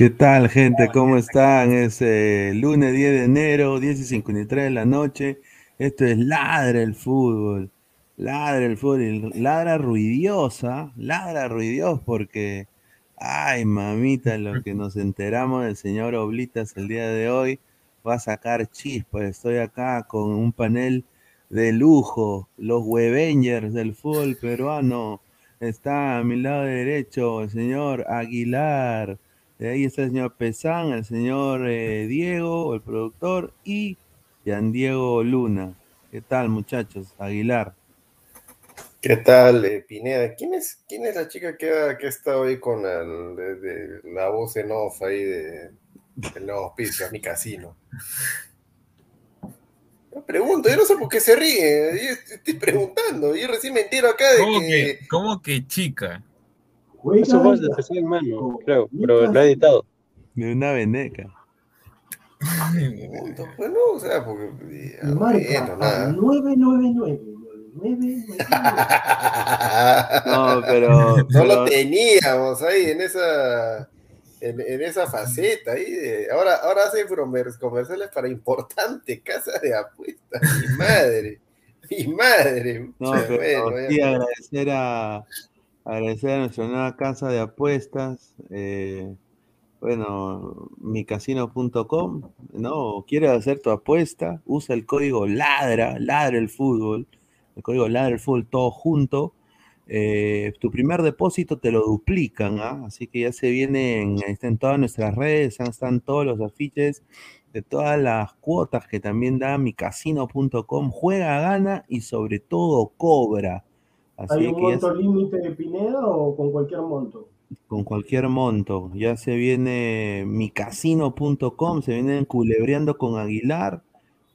¿Qué tal, gente? ¿Cómo están? Es eh, lunes 10 de enero, 10 y 53 de la noche. Esto es Ladra el Fútbol. Ladra el Fútbol. Ladra ruidiosa. Ladra ruidios porque, ay, mamita, lo que nos enteramos del señor Oblitas el día de hoy va a sacar chispas. Estoy acá con un panel de lujo. Los Webengers del fútbol peruano. Está a mi lado derecho el señor Aguilar. De ahí está el señor Pesán, el señor eh, Diego, el productor, y Yan Diego Luna. ¿Qué tal, muchachos? Aguilar. ¿Qué tal, eh, Pineda? ¿Quién es, ¿Quién es la chica que, ha- que está hoy con el- de- de la voz en off ahí de, del nuevo auspicio a mi casino? Yo pregunto, yo no sé por qué se ríe, yo estoy preguntando, yo recién me entero acá de ¿Cómo que... que, cómo que chica? Es su voz de José Mano, creo, pero lo ha editado. De una veneca. Pregunto, pues o sea, porque... Ah, marca bueno, al nada. 999. 999. No, pero. No pero- lo teníamos ahí en esa en, en esa faceta ahí de- ahora ahora hacen comer- comerciales para importante casa de apuestas mi madre mi madre No, pero bueno, sí agradecer a agradecer a nuestra nueva casa de apuestas. eh, bueno, micasino.com, ¿no? ¿Quieres hacer tu apuesta? Usa el código LADRA, LADRA el fútbol, el código LADRA el fútbol todo junto. eh, tu primer depósito te lo duplican, ¿ah? Así que ya se vienen, está en todas nuestras redes, están todos los afiches de todas las cuotas que también da micasino.com. Juega, gana y sobre todo cobra. Así ¿Hay un que monto límite de Pineda o con cualquier monto? con cualquier monto. Ya se viene micasino.com, se vienen culebreando con Aguilar,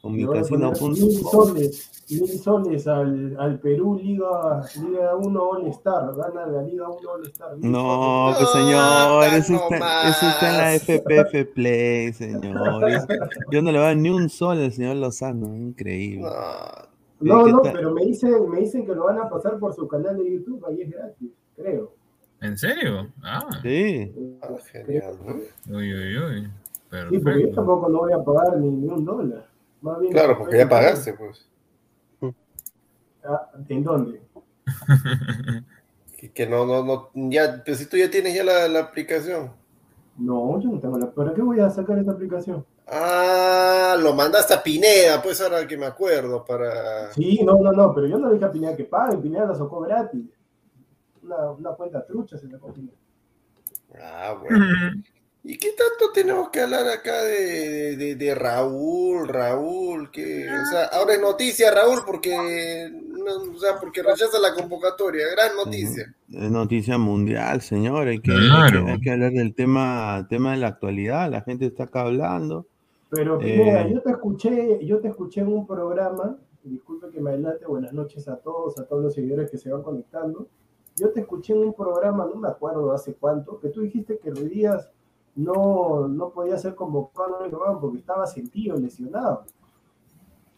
con poner mil micasino.com. soles, mil soles al, al Perú Liga, Liga 1 All Star, gana la Liga 1 All Star. No, pues señor, eso está, eso está en la. FPF Play, señor. Es- Yo no le voy a dar ni un sol al señor Lozano, increíble. No, ¿Qué no, tal? pero me dicen, me dicen que lo van a pasar por su canal de YouTube, ahí es gratis, creo. ¿En serio? Ah. Sí. Ah, genial, ¿no? Uy, uy, uy. Sí, porque yo Perfecto. tampoco no voy a pagar ni, ni un dólar. Más bien, claro porque ya pagaste pues Ah, ¿En dónde? que, que no no no ya pues si tú ya tienes ya la, la aplicación No, yo no tengo la. ¿Para qué voy a sacar esta aplicación? Ah, lo mandaste a Pineda, pues ahora que me acuerdo, para. Sí, no, no, no, pero yo no le dije a Pineda que pague, Pineda la sacó gratis. Una, una cuenta trucha se sacó Pineda. Ah, bueno. ¿Y qué tanto tenemos que hablar acá de, de, de Raúl, Raúl? Que, o sea, ahora es noticia Raúl porque, no, o sea, porque rechaza la convocatoria, gran noticia. Es noticia mundial, señor. Hay que, Claro. hay que, hay que hablar del tema, tema de la actualidad. La gente está acá hablando. Pero Pineda, Eh. yo te escuché, yo te escuché en un programa, disculpe que me adelante, buenas noches a todos, a todos los seguidores que se van conectando. Yo te escuché en un programa, no me acuerdo hace cuánto, que tú dijiste que Ruiz Díaz no, no podía ser convocado en el programa porque estaba sentido, lesionado.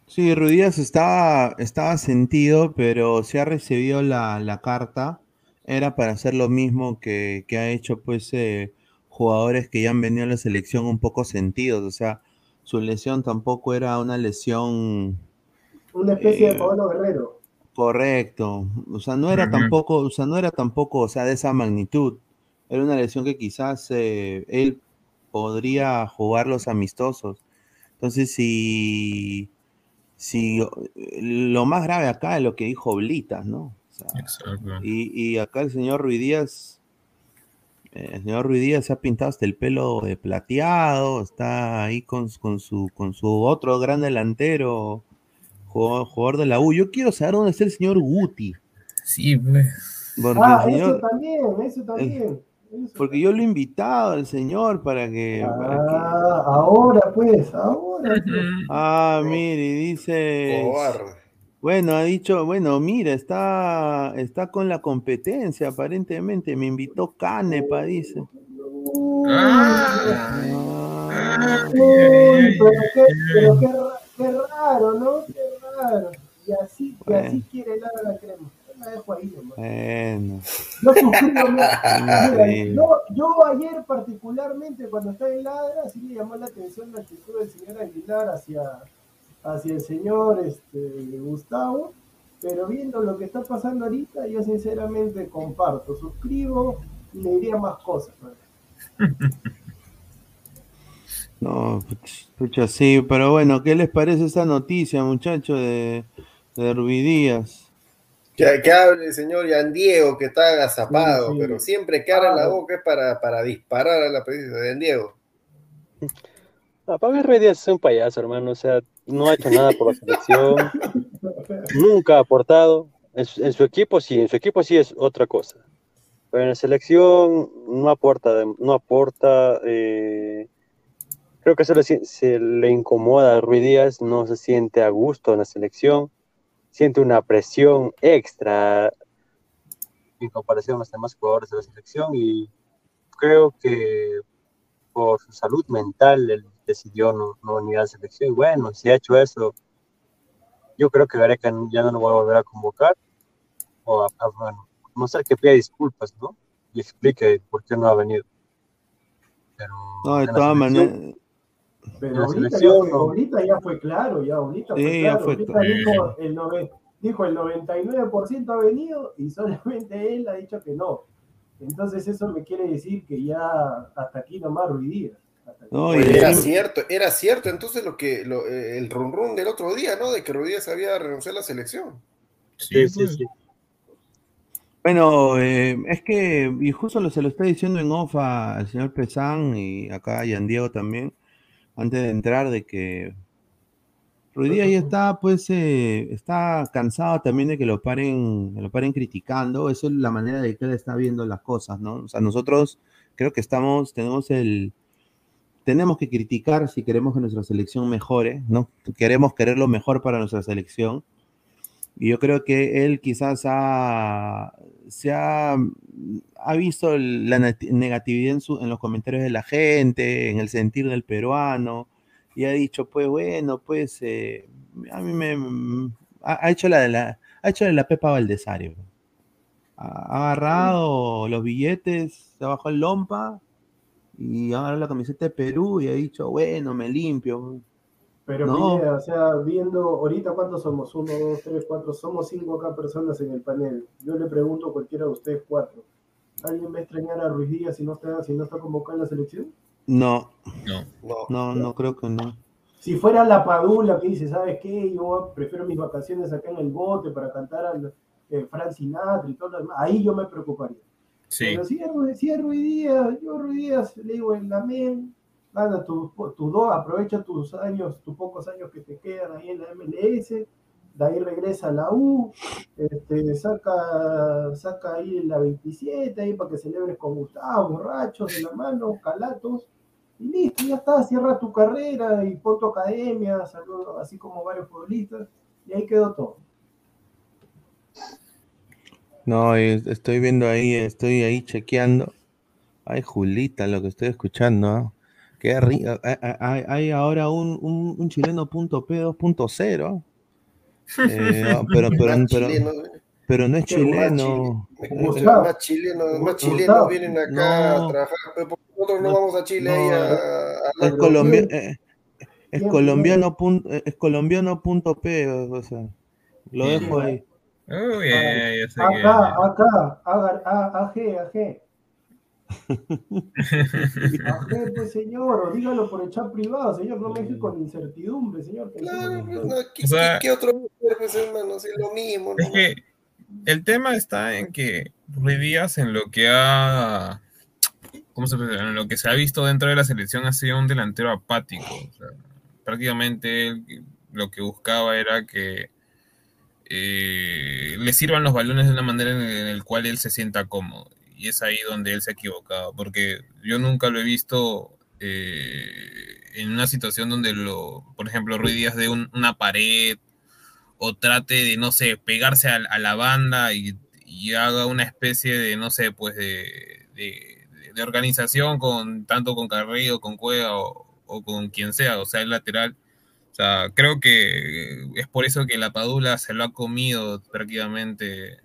Sí, Ruidías estaba, estaba sentido, pero se ha recibido la, la carta. Era para hacer lo mismo que, que ha hecho pues eh, jugadores que ya han venido a la selección un poco sentidos. O sea, su lesión tampoco era una lesión Una especie Eh, de Pablo Guerrero. correcto. O sea, no era tampoco, o sea, no era tampoco, o sea, de esa magnitud. Era una lesión que quizás eh, él podría jugar los amistosos. Entonces, si, si eh, lo más grave acá es lo que dijo Blitas, ¿no? O sea, Exacto. y, y acá el señor Ruidíaz, eh, el señor Ruidíaz se ha pintado hasta el pelo de plateado, está ahí con, con su, con su otro gran delantero, jugador, jugador de la U. Yo quiero saber dónde está el señor Guti, Sí, pues. porque Ah, el eso también, eso también. eso porque yo lo he invitado al señor para que, para que- Ah, ahora pues, ahora. pues. Ah, mire, dice. Cobarde. Bueno, ha dicho, bueno, mira, está, está con la competencia, aparentemente. Me invitó Canepa, dice. Ah. Ah, Uy, pero qué, pero qué, qué raro, ¿no? Qué raro. Y así, y así Bueno. quiere helada la crema. Yo la dejo ahí, nomás. bueno. Yo suscribo, mira, yo, yo ayer particularmente cuando estaba en Ladra, sí me llamó la atención la actitud del señor Aguilar hacia, hacia el señor este, Gustavo, pero viendo lo que está pasando ahorita, yo sinceramente comparto, suscribo y le diría más cosas. ¿no? No, puch- pucha, sí, pero bueno, ¿qué les parece esa noticia, muchachos, de, de Rubí Díaz? Que, que hable el señor Yan Diego, que está agazapado, Sí, sí. pero siempre que abre la Ah. boca es para, para disparar a la presencia de Yan Diego. Ah, Pablo Heredia es un payaso, hermano. O sea, no ha hecho nada por la selección. Nunca ha aportado. En su, equipo sí, en su equipo sí es otra cosa. Pero en la selección no aporta, no aporta. eh, creo que se le, incomoda a Ruiz Díaz, no se siente a gusto en la selección, siente una presión extra en comparación a los demás jugadores de la selección y creo que por su salud mental él decidió no, no venir a la selección. Y bueno, si ha hecho eso, yo creo que Gareca ya no lo va a volver a convocar. O a, a- bueno, a no ser que pida disculpas, ¿no? Y explique por qué no ha venido. Pero No, de todas maneras, Pero La ahorita ya, selección, fue, no. ahorita ya fue claro, ya ahorita Sí, fue ya claro. fue ahorita claro. dijo el, nove- dijo el 99% ha venido y solamente él ha dicho que no. Entonces eso me quiere decir que ya hasta aquí nomás aquí. No, de era cierto, era cierto entonces lo que lo, eh, el run run del otro día, ¿no? De que Rodríguez había renunciado a la selección. sí, sí, pues. sí. Bueno, eh, es que, y justo lo, se lo está diciendo en off a- al señor Pesán y acá a Yan Diego también, antes de entrar, de que Díaz ya está, pues, eh, está cansado también de que lo paren, que lo paren criticando. Esa es la manera de que él está viendo las cosas, ¿no? O sea, nosotros creo que estamos, tenemos el, tenemos que criticar si queremos que nuestra selección mejore, ¿no? Queremos querer lo mejor para nuestra selección. Y yo creo que él quizás ha, se ha, ha visto la negatividad en, su- en los comentarios de la gente, en el sentir del peruano, y ha dicho, pues bueno, pues eh, a mí me ha, ha hecho la de la ha hecho la Pepa Valdesario. Ha, ha agarrado los billetes, se bajó el lompa y ahora la camiseta de Perú y ha dicho, bueno, me limpio. Pero No. Pineda, o sea, viendo ahorita cuántos somos, uno, dos, tres, cuatro, somos cinco acá personas en el panel. Yo le pregunto a cualquiera de ustedes cuatro. ¿Alguien va a extrañar a Ruiz Díaz si no está, si no está convocado en la selección? No, No. No. no, no creo que no. Si fuera la Padula que dice, ¿sabes qué? Yo prefiero mis vacaciones acá en el bote para cantar al eh, Frank Sinatra y todo lo demás, ahí yo me preocuparía. Sí. Pero si es, si yo Ruiz Díaz le digo en la MEN, gana tus tu dos, aprovecha tus años, tus pocos años que te quedan ahí en la MLS, de ahí regresa a la U, este, saca, saca ahí la 27 ahí para que celebres con Gustavo, borrachos de la mano, calatos, y listo, ya está, cierra tu carrera y pon tu academia, saludo, así como varios futbolistas, y ahí quedó todo. No, y estoy viendo ahí, estoy ahí chequeando. Ay, Julita, lo que estoy escuchando, ¿ah? Qué rico. Hay, hay- ahora un, un, un chileno punto P 2.0. Eh, pero, pero, pero, ¿eh? pero no es chileno. Eh, Gustavo. Más chilenos, más chilenos vienen acá No. a trabajar, pero ¿por qué nosotros no, No, vamos a Chile ahí no. a, a Es, Pero colombia- ¿quién? eh, es ¿Quién colombiano punto, es colombiano punto P, o sea, lo dejo ahí. Uy, ya, ya, sé Acá, que- acá, haga- a- AG, AG. AG, pues señor, o dígalo por el chat privado, señor, no me deje con incertidumbre, señor. Claro, pues, no, ¿qué, O sea- qué- qué otro pues, hermano? Sí, lo mismo, Es ¿no? que el tema está en que Ruiz Díaz en lo que ha ¿cómo se puede decir? en lo que se ha visto dentro de la selección ha sido un delantero apático. O sea, prácticamente él lo que buscaba era que eh, le sirvan los balones de una manera en, el cual él se sienta cómodo. Y es ahí donde él se ha equivocado, porque yo nunca lo he visto eh, en una situación donde lo, por ejemplo, Ruiz Díaz de un- una pared o trate de, no sé, pegarse a, la banda y, haga una especie de, no sé, pues de, organización con tanto con Carrillo, con Cueva o con quien sea, o sea, el lateral. Sea, creo que es por eso que la Padula se lo ha comido prácticamente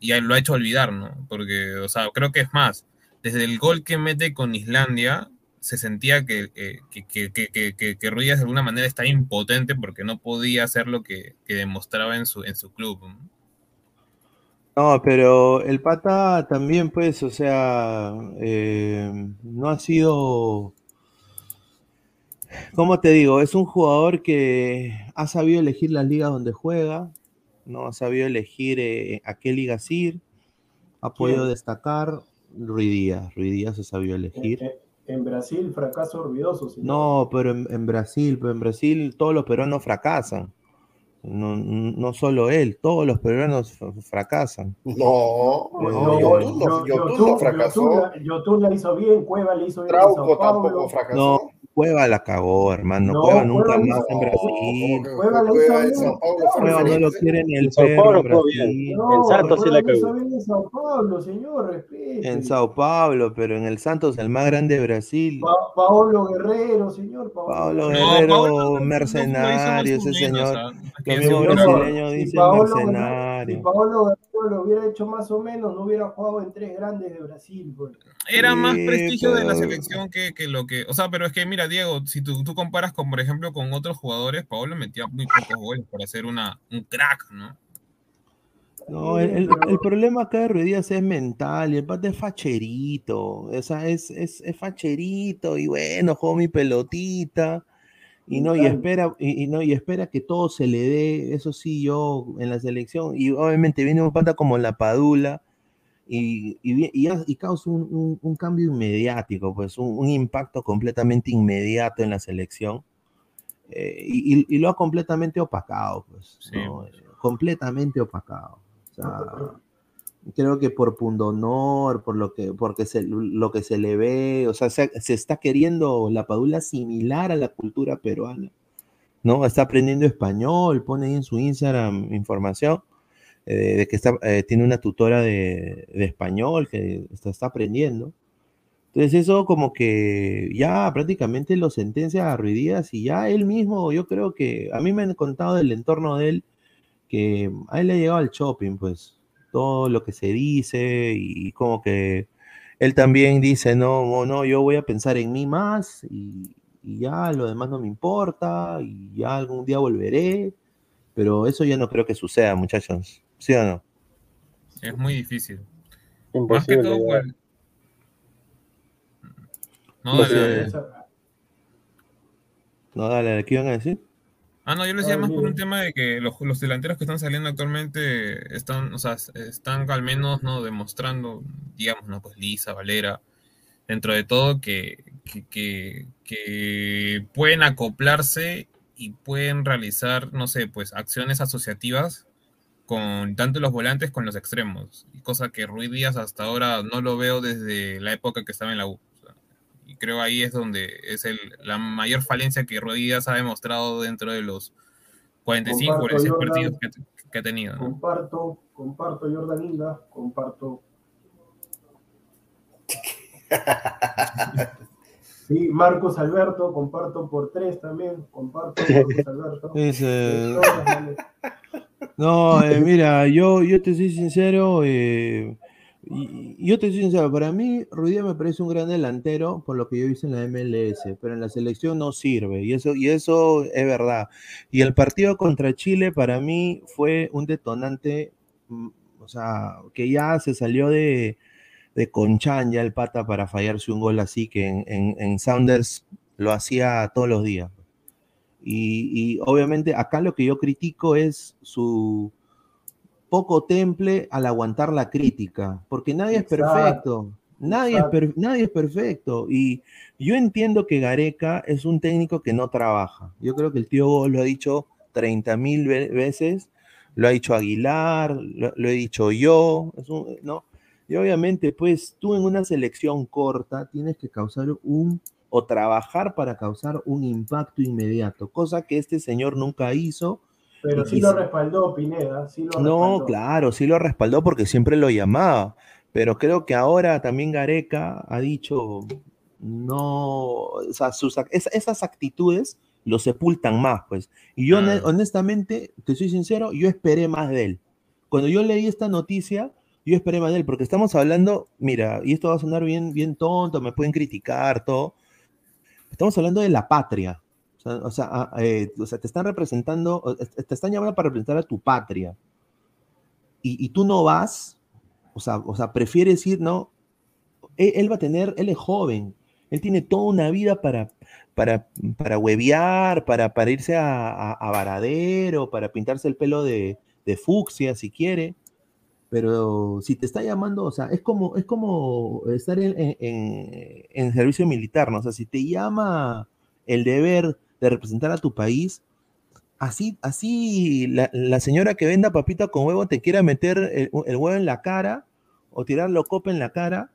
y lo ha hecho olvidar, ¿no? Porque, o sea, creo que es más, desde el gol que mete con Islandia, se sentía que, eh, que, que, que, que, Ruiz de alguna manera está impotente porque no podía hacer lo que, demostraba en su, en su club. ¿no? No, pero el pata también, pues, o sea, eh, no ha sido, ¿cómo te digo? Es un jugador que ha sabido elegir las ligas donde juega, ¿no? Ha sabido elegir eh, a qué ligas ir, ha podido destacar. Rui Díaz, Rui Díaz ha sabido elegir. En, en Brasil, fracaso ruidoso, señor. No, pero en, en Brasil, pero en Brasil todos los peruanos fracasan. No, no solo él, todos los peruanos fracasan. No, No, no, yo- Yotun no, Yotun no fracasó. Yotun la- la hizo bien, Cueva le hizo bien Trauco tampoco fracasó. No, Cueva la cagó, hermano. No, Cueva nunca Cueva más en Brasil. No, Cueva la Cueva hizo en bien. Sao Paulo fue Cueva no lo referente. quiere ni el En Sao Paulo. Brasil. No, En Santos sí la lo hizo cagó. bien en Sao Paulo, señor, respete. En Sao Paulo, pero en el Santos, el más grande de Brasil. Pa- Paolo Guerrero, señor. Paolo Paolo Guerrero. No, Guerrero, Paolo no- no mercenario, ese señor. o sea, seguro- brasileño Si dice Paolo, Guerrero, mercenario. si Paolo lo hubiera hecho más o menos, no hubiera jugado en tres grandes de Brasil. Era más Sí, prestigio de la selección que, que lo que. O sea, pero es que mira, Diego, si tú, tú comparas con, por ejemplo, con otros jugadores, Paolo metía muy pocos goles para ser una, un crack, ¿no? No, el, el- el problema acá de Ruiz Díaz es mental y el pata es facherito. O sea, es, es, es facherito y bueno, juego mi pelotita. Y no, y espera, y, y no, y espera que todo se le dé, eso sí, yo en la selección, y obviamente viene un pata como la Padula, y, y, y y causa un, un- un cambio inmediático, pues un, un impacto completamente inmediato en la selección, eh, y, lo ha completamente opacado, pues, Sí. ¿no? Eh, completamente opacado. O sea, creo que por pundonor, por lo que, porque se, lo que se le ve, o sea, se, se está queriendo la Padula similar a la cultura peruana, ¿no? Está aprendiendo español, pone ahí en su Instagram información eh, de que está, eh, tiene una tutora de, de español que está, está aprendiendo. Entonces eso como que ya prácticamente lo sentencia a Ruiz Díaz y ya él mismo, yo creo que, a mí me han contado del entorno de él, que a él le ha llegado al shopping, pues, todo lo que se dice y como que él también dice, no, no, no, yo voy a pensar en mí más y, y ya lo demás no me importa y ya algún día volveré, pero eso ya no creo que suceda, muchachos, ¿sí o no? Es muy difícil. Más que Imposible. todo, ya. pues, No, No dale, dale. No, dale, ¿qué iban a decir? Ah, no, yo lo decía Ah, más por un tema de que los, los delanteros que están saliendo actualmente están, o sea, están al menos, ¿no? Demostrando, digamos, ¿no? Pues Lisa, Valera, dentro de todo, que, que, que- que pueden acoplarse y pueden realizar, no sé, pues acciones asociativas con tanto los volantes con los extremos. Cosa que Ruiz Díaz hasta ahora no lo veo desde la época que estaba en la U. Y creo ahí es donde es el, la mayor falencia que Díaz ha demostrado dentro de los 45 o Comparto, 46 Jordan. partidos que, que ha tenido. ¿no? Comparto, comparto Jordan Inga, comparto. Sí, Marcos Alberto, comparto por tres también, comparto Marcos Alberto. No, eh, mira, yo, yo te soy sincero, eh, y- y yo te soy sincero, para mí Ruidía me parece un gran delantero por lo que yo hice en la MLS, pero en la selección no sirve, y eso, y eso es verdad. Y el partido contra Chile para mí fue un detonante, mm, o sea, que ya se salió de, de Conchan ya el pata para fallarse un gol así que en, en- en Sounders lo hacía todos los días. Y, y obviamente acá lo que yo critico es su poco temple al aguantar la crítica, porque nadie es perfecto, nadie es, per- nadie es perfecto. Y yo entiendo que Gareca es un técnico que no trabaja. Yo creo que el tío Gol lo ha dicho 30 mil veces, lo ha dicho Aguilar, lo, lo he dicho yo, es un- ¿no? Y obviamente, pues tú en una selección corta tienes que causar un o trabajar para causar un impacto inmediato, cosa que este señor nunca hizo. Pero sí lo respaldó Pineda, sí lo No, respaldó. claro, sí lo respaldó porque siempre lo llamaba, pero creo que ahora también Gareca ha dicho, no, o sea, sus esas actitudes lo sepultan más, pues. Y yo Claro. honestamente, te soy sincero, yo esperé más de él. Cuando yo leí esta noticia, yo esperé más de él, porque estamos hablando, mira, y esto va a sonar bien, bien tonto, me pueden criticar, todo. Estamos hablando de la patria. O sea, ah, eh, o sea, te están representando, o- te están llamando para representar a tu patria. Y, y tú no vas, o sea, o sea, prefieres ir, ¿no? Él, va a tener, él es joven, él tiene toda una vida para, para, para huevear, para, para irse a, a- a Varadero, para pintarse el pelo de, de fucsia si quiere. Pero si te está llamando, o sea, es como, es como estar en- en- en servicio militar, ¿no? O sea, si te llama el deber de representar a tu país, así, así la, la señora que venda papita con huevo te quiera meter el, el huevo en la cara o tirarlo copa en la cara,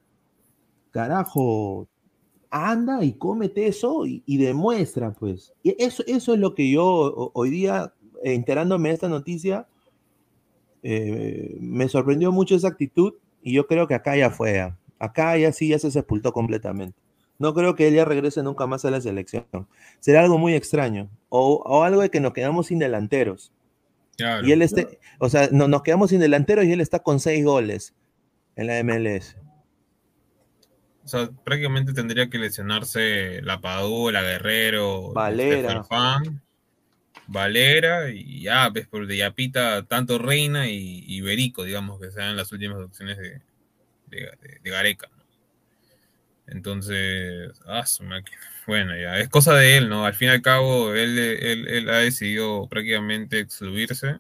carajo, anda y cómete eso y, y demuestra, pues. Y eso, eso es lo que yo ho- hoy día, enterándome de esta noticia, eh, me sorprendió mucho esa actitud y yo creo que acá ya fue. Acá ya sí, ya se sepultó completamente. No creo que él ya regrese nunca más a la selección. Será algo muy extraño. O, o algo de que nos quedamos sin delanteros. Claro. Y él este, o sea, no, nos quedamos sin delanteros y él está con seis goles en la MLS. O sea, prácticamente tendría que lesionarse la Padula, Guerrero, Valera. este, Farfán, Valera y ya, ves, por de Yapita, tanto Reina y, y Berico, digamos, que sean las últimas opciones de, de, de- de Gareca. Entonces, ah, bueno, ya, es cosa de él, ¿no? Al fin y al cabo, él, él, él ha decidido prácticamente excluirse,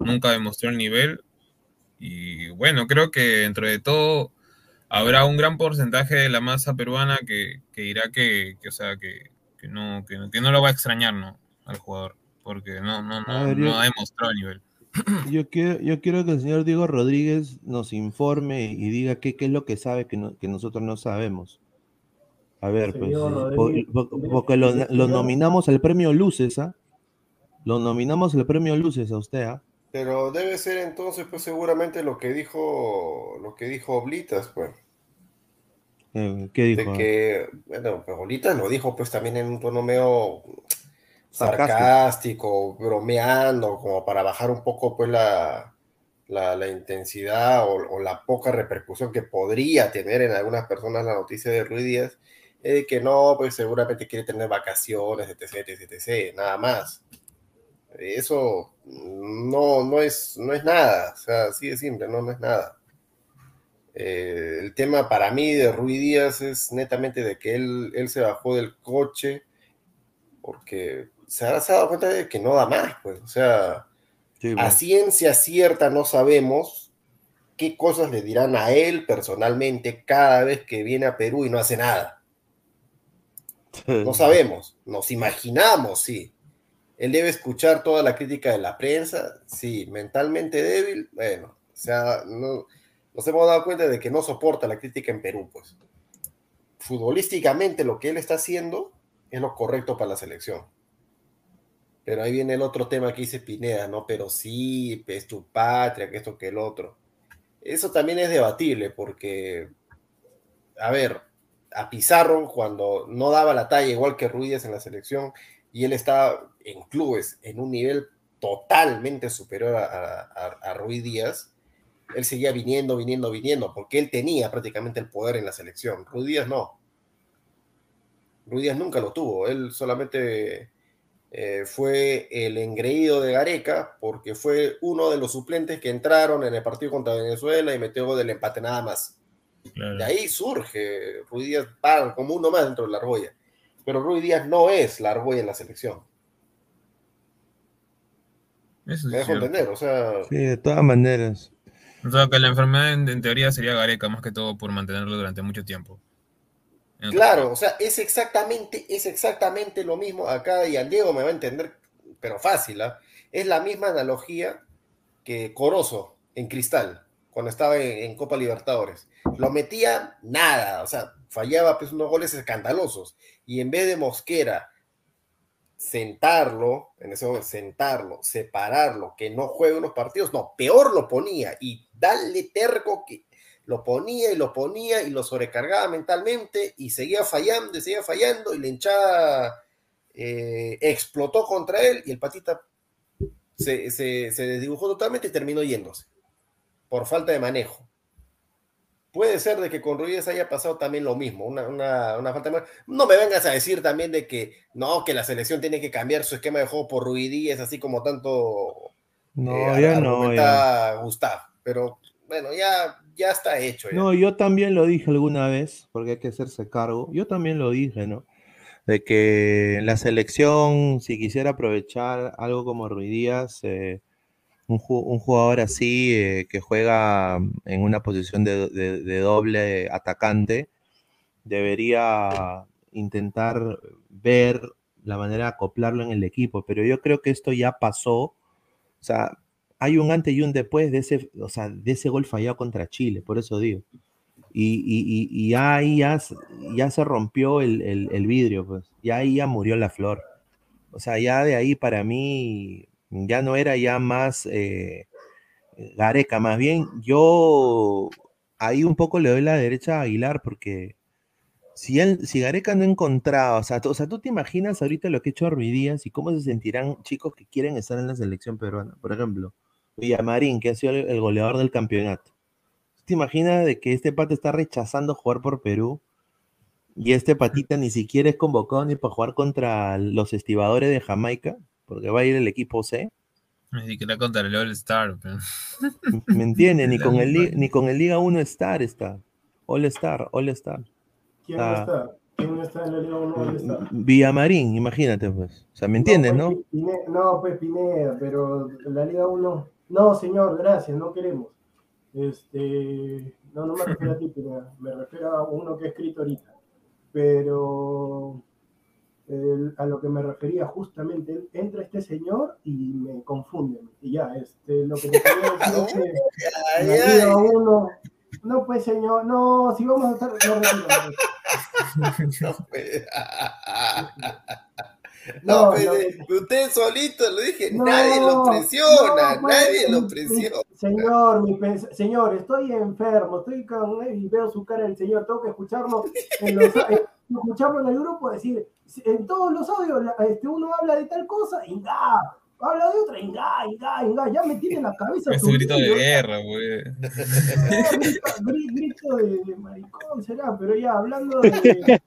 nunca demostró el nivel y bueno, creo que dentro de todo habrá un gran porcentaje de la masa peruana que, que dirá que, que, o sea, que, que no, que, no- que no lo va a extrañar, ¿no? Al jugador, porque no, no, no, yo- ha demostrado el nivel. Yo quiero, yo quiero que el señor Diego Rodríguez nos informe y diga qué, qué es lo que sabe que, no- que nosotros no sabemos. A ver, pues, porque lo, nominamos al premio Luces, ¿ah? Lo nominamos al premio Luces a usted, ¿ah? Pero debe ser entonces, pues seguramente lo que dijo, lo que dijo Oblitas, pues. Eh, ¿Qué De dijo? ah? que, bueno, pues Oblitas lo dijo pues también en un tono medio Sarcástico. bromeando, como para bajar un poco pues la, la, intensidad o, la poca repercusión que podría tener en algunas personas la noticia de Ruiz Díaz, de que no, pues seguramente quiere tener vacaciones, etc, etc, etc, nada más. Eso no, no, es, no es nada, o sea, así de simple, no, no es nada. Eh, el tema para mí de Rui Díaz es netamente de que él, él se bajó del coche porque se ha, dado cuenta de que no da más, pues, o sea, a ciencia cierta no sabemos qué cosas le dirán a él personalmente cada vez que viene a Perú y no hace nada. No sabemos, nos imaginamos, sí. Él debe escuchar toda la crítica de la prensa, sí, mentalmente débil, bueno, o sea, no, nos hemos dado cuenta de que no soporta la crítica en Perú, pues. Futbolísticamente lo que él está haciendo es lo correcto para la selección. Pero ahí viene el otro tema que dice Pineda, ¿no? Pero sí, es tu patria, que esto, que el otro. Eso también es debatible porque, a ver, a Pizarro cuando no daba la talla igual que Ruiz en la selección y él estaba en clubes en un nivel totalmente superior a, a, Ruiz Díaz, él seguía viniendo, viniendo, viniendo, porque él tenía prácticamente el poder en la selección. Ruiz Díaz no. Ruiz Díaz nunca lo tuvo, él solamente eh, fue el engreído de Gareca porque fue uno de los suplentes que entraron en el partido contra Venezuela y metió del empate nada más. De ahí surge Ruiz Díaz como uno más dentro de la argolla. Pero Ruiz Díaz no es la argolla en la selección. Eso Me dejo entender, o sea. Sí, de todas maneras. O sea, que la enfermedad en, teoría sería Gareca, más que todo por mantenerlo durante mucho tiempo. Claro, o sea, es exactamente, es exactamente lo mismo acá, y Diego me va a entender, pero fácil, ¿ah? es la misma analogía que Corozo en Cristal, cuando estaba en, Copa Libertadores. Lo metía nada, o sea, fallaba pues unos goles escandalosos, y en vez de Mosquera sentarlo, en ese momento, sentarlo, separarlo, que no juegue unos partidos, no, peor lo ponía y darle terco que lo ponía y lo ponía y lo sobrecargaba mentalmente y seguía fallando y seguía fallando y la hinchada eh, explotó contra él y el patita se, se, desdibujó totalmente y terminó yéndose por falta de manejo. Puede ser de que con Ruiz haya pasado también lo mismo, una, falta de manejo. No me vengas a decir también de que no, que la selección tiene que cambiar su esquema de juego por Ruiz así como tanto no, eh, ya no, Gustavo, pero bueno, ya ya está hecho. No, yo también lo dije alguna vez, porque hay que hacerse cargo. Yo también lo dije, ¿no? De que la selección, si quisiera aprovechar algo como Ruidías, eh, un, jugador así eh, que juega en una posición de, doble atacante, debería intentar ver la manera de acoplarlo en el equipo. Pero yo creo que esto ya pasó. O sea, hay un antes y un después de ese, o sea, de ese gol fallado contra Chile, por eso digo. Y, y, y, ahí ya, ya, se rompió el, el, vidrio, pues. Ya ahí ya murió la flor. O sea, ya de ahí para mí ya no era ya más eh, Gareca, más bien yo ahí un poco le doy la derecha a Aguilar porque si, él, si Gareca no encontraba, o sea, o sea, tú te imaginas ahorita lo que ha hecho Ruidías y cómo se sentirán chicos que quieren estar en la selección peruana, por ejemplo. Villamarín, que ha sido el, goleador del campeonato. ¿Te imaginas de que este pata está rechazando jugar por Perú? Y este patita ni siquiera es convocado ni para jugar contra los estibadores de Jamaica, porque va a ir el equipo C. Ni siquiera contra el All Star. ¿Me entiendes? Ni con, el, ni con el Liga 1 Star está. All Star, All Star. ¿Quién está? ¿Quién está en la Liga 1 All Star? Villamarín, imagínate, pues. O sea, ¿me entiendes, no? Pues, no, pues Pineda, pero la Liga 1 no, señor, gracias, no queremos. Este, no, no me refiero a ti, me refiero a uno que he escrito ahorita. Pero a lo que me refería justamente, entra este señor y me confunde. Y ya, este, lo que te quería decir es que uno, no pues señor, no, si vamos a estar, no, no, pues. No, pues, usted solito lo dije, nadie lo presiona, pues, nadie lo presiona. Señor, mi señor, estoy enfermo, estoy con y veo su cara del señor, tengo que escucharlo en los, eh, escucharlo en el grupo, decir, en todos los audios este, uno habla de tal cosa y ¡ah! Habla de otra, inga, inga, inga, ya me tiene la cabeza. Es un grito de guerra, güey. grito, de, maricón será, pero ya hablando de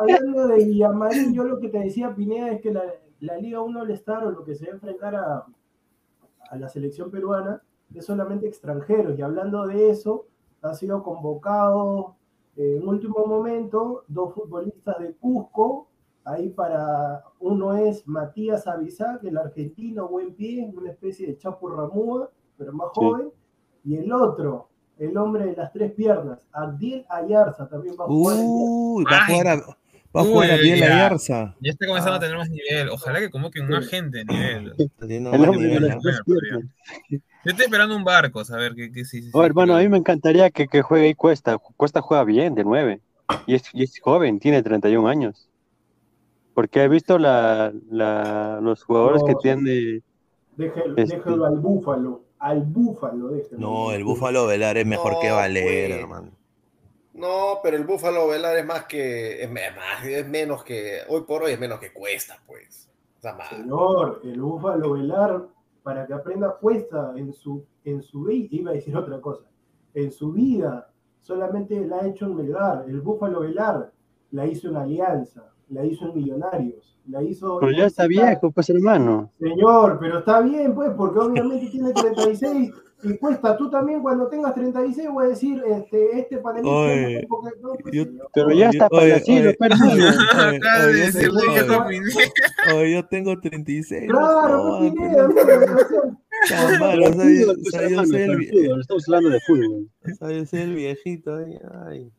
hablando de Villamarín, yo lo que te decía, Pineda, es que la, la Liga 1 al estar o lo que se va a enfrentar a, a la selección peruana es solamente extranjeros. Y hablando de eso, ha sido convocado en último momento dos futbolistas de Cusco, ahí para, uno es Matías Avisac, el argentino, buen pie, una especie de Chapo Ramúa, pero más joven, y el otro, el hombre de las tres piernas, Abdiel Ayarza, también va a jugar. Uy, va a jugar a, va a, jugar Ayarza. Ya está comenzando a tener más nivel. Ojalá que convoquen más gente de nivel. Teniendo El más hombre de nivel, las ¿no? tres piernas. Yo estoy esperando un barco, a ver qué, qué sí, sí, Oh, sí, hermano, a mí me encantaría que, que juegue ahí Cuesta. Cuesta juega bien, de nueve. Y es, y es joven, tiene 31 años. Porque he visto la, la- los jugadores No. que tienen... Déjelo, Este- al búfalo, al búfalo, déjelo. No, el Búfalo Velar es mejor que pues. hermano. No, pero el Búfalo Velar es más que. Es, me- más, es menos que. Hoy por hoy es menos que cuesta, pues. O sea, más. Señor, el búfalo velar, para que aprenda cuesta en su, en su vida, iba a decir otra cosa, en su vida solamente la ha hecho en Melgar, el búfalo velar la hizo en Alianza, la hizo en Millonarios, la hizo... Pero ya está viejo, pues hermano. Señor, pero está bien, pues, porque obviamente tiene 36 y cuesta. Tú también cuando tengas 36 voy a decir, este, este panelista... Oye, no, porque- no, pues, yo-. Pero ya está pues, oye, yo tengo- que oye. no vine. oye, yo tengo 36. Claro, no pues, Pineda, pero- Tan malo, o sea, yo- fútbol, o pues, sea, yo soy el estamos hablando de fútbol. o sea, yo soy el viejito. Ay.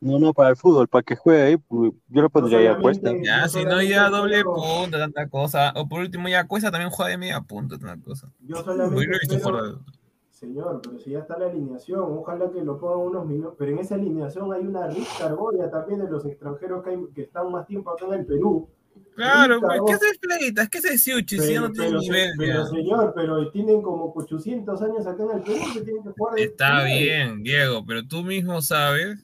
No, no, para el fútbol, para que juegue ahí, pues, yo lo pondría ya solamente- puesta. Ya, Yo si no, ya doble punta, tanta cosa. O por último, ya Cuesta también juega de media punta, tanta cosa. Yo solamente visto espero- jugar. Señor, pero si ya está la alineación, ojalá que lo pongan unos minutos. Pero en esa alineación hay una rica argolla también de los extranjeros que, hay- que están más tiempo acá en el Perú. Claro, pues, ¿qué haces pleitas? ¿Qué haces Siuchi si ya no tiene pero, nivel? pero, ya? señor, pero tienen como 800 años acá en el Perú que tienen que jugar. de Está bien, Diego, pero tú mismo sabes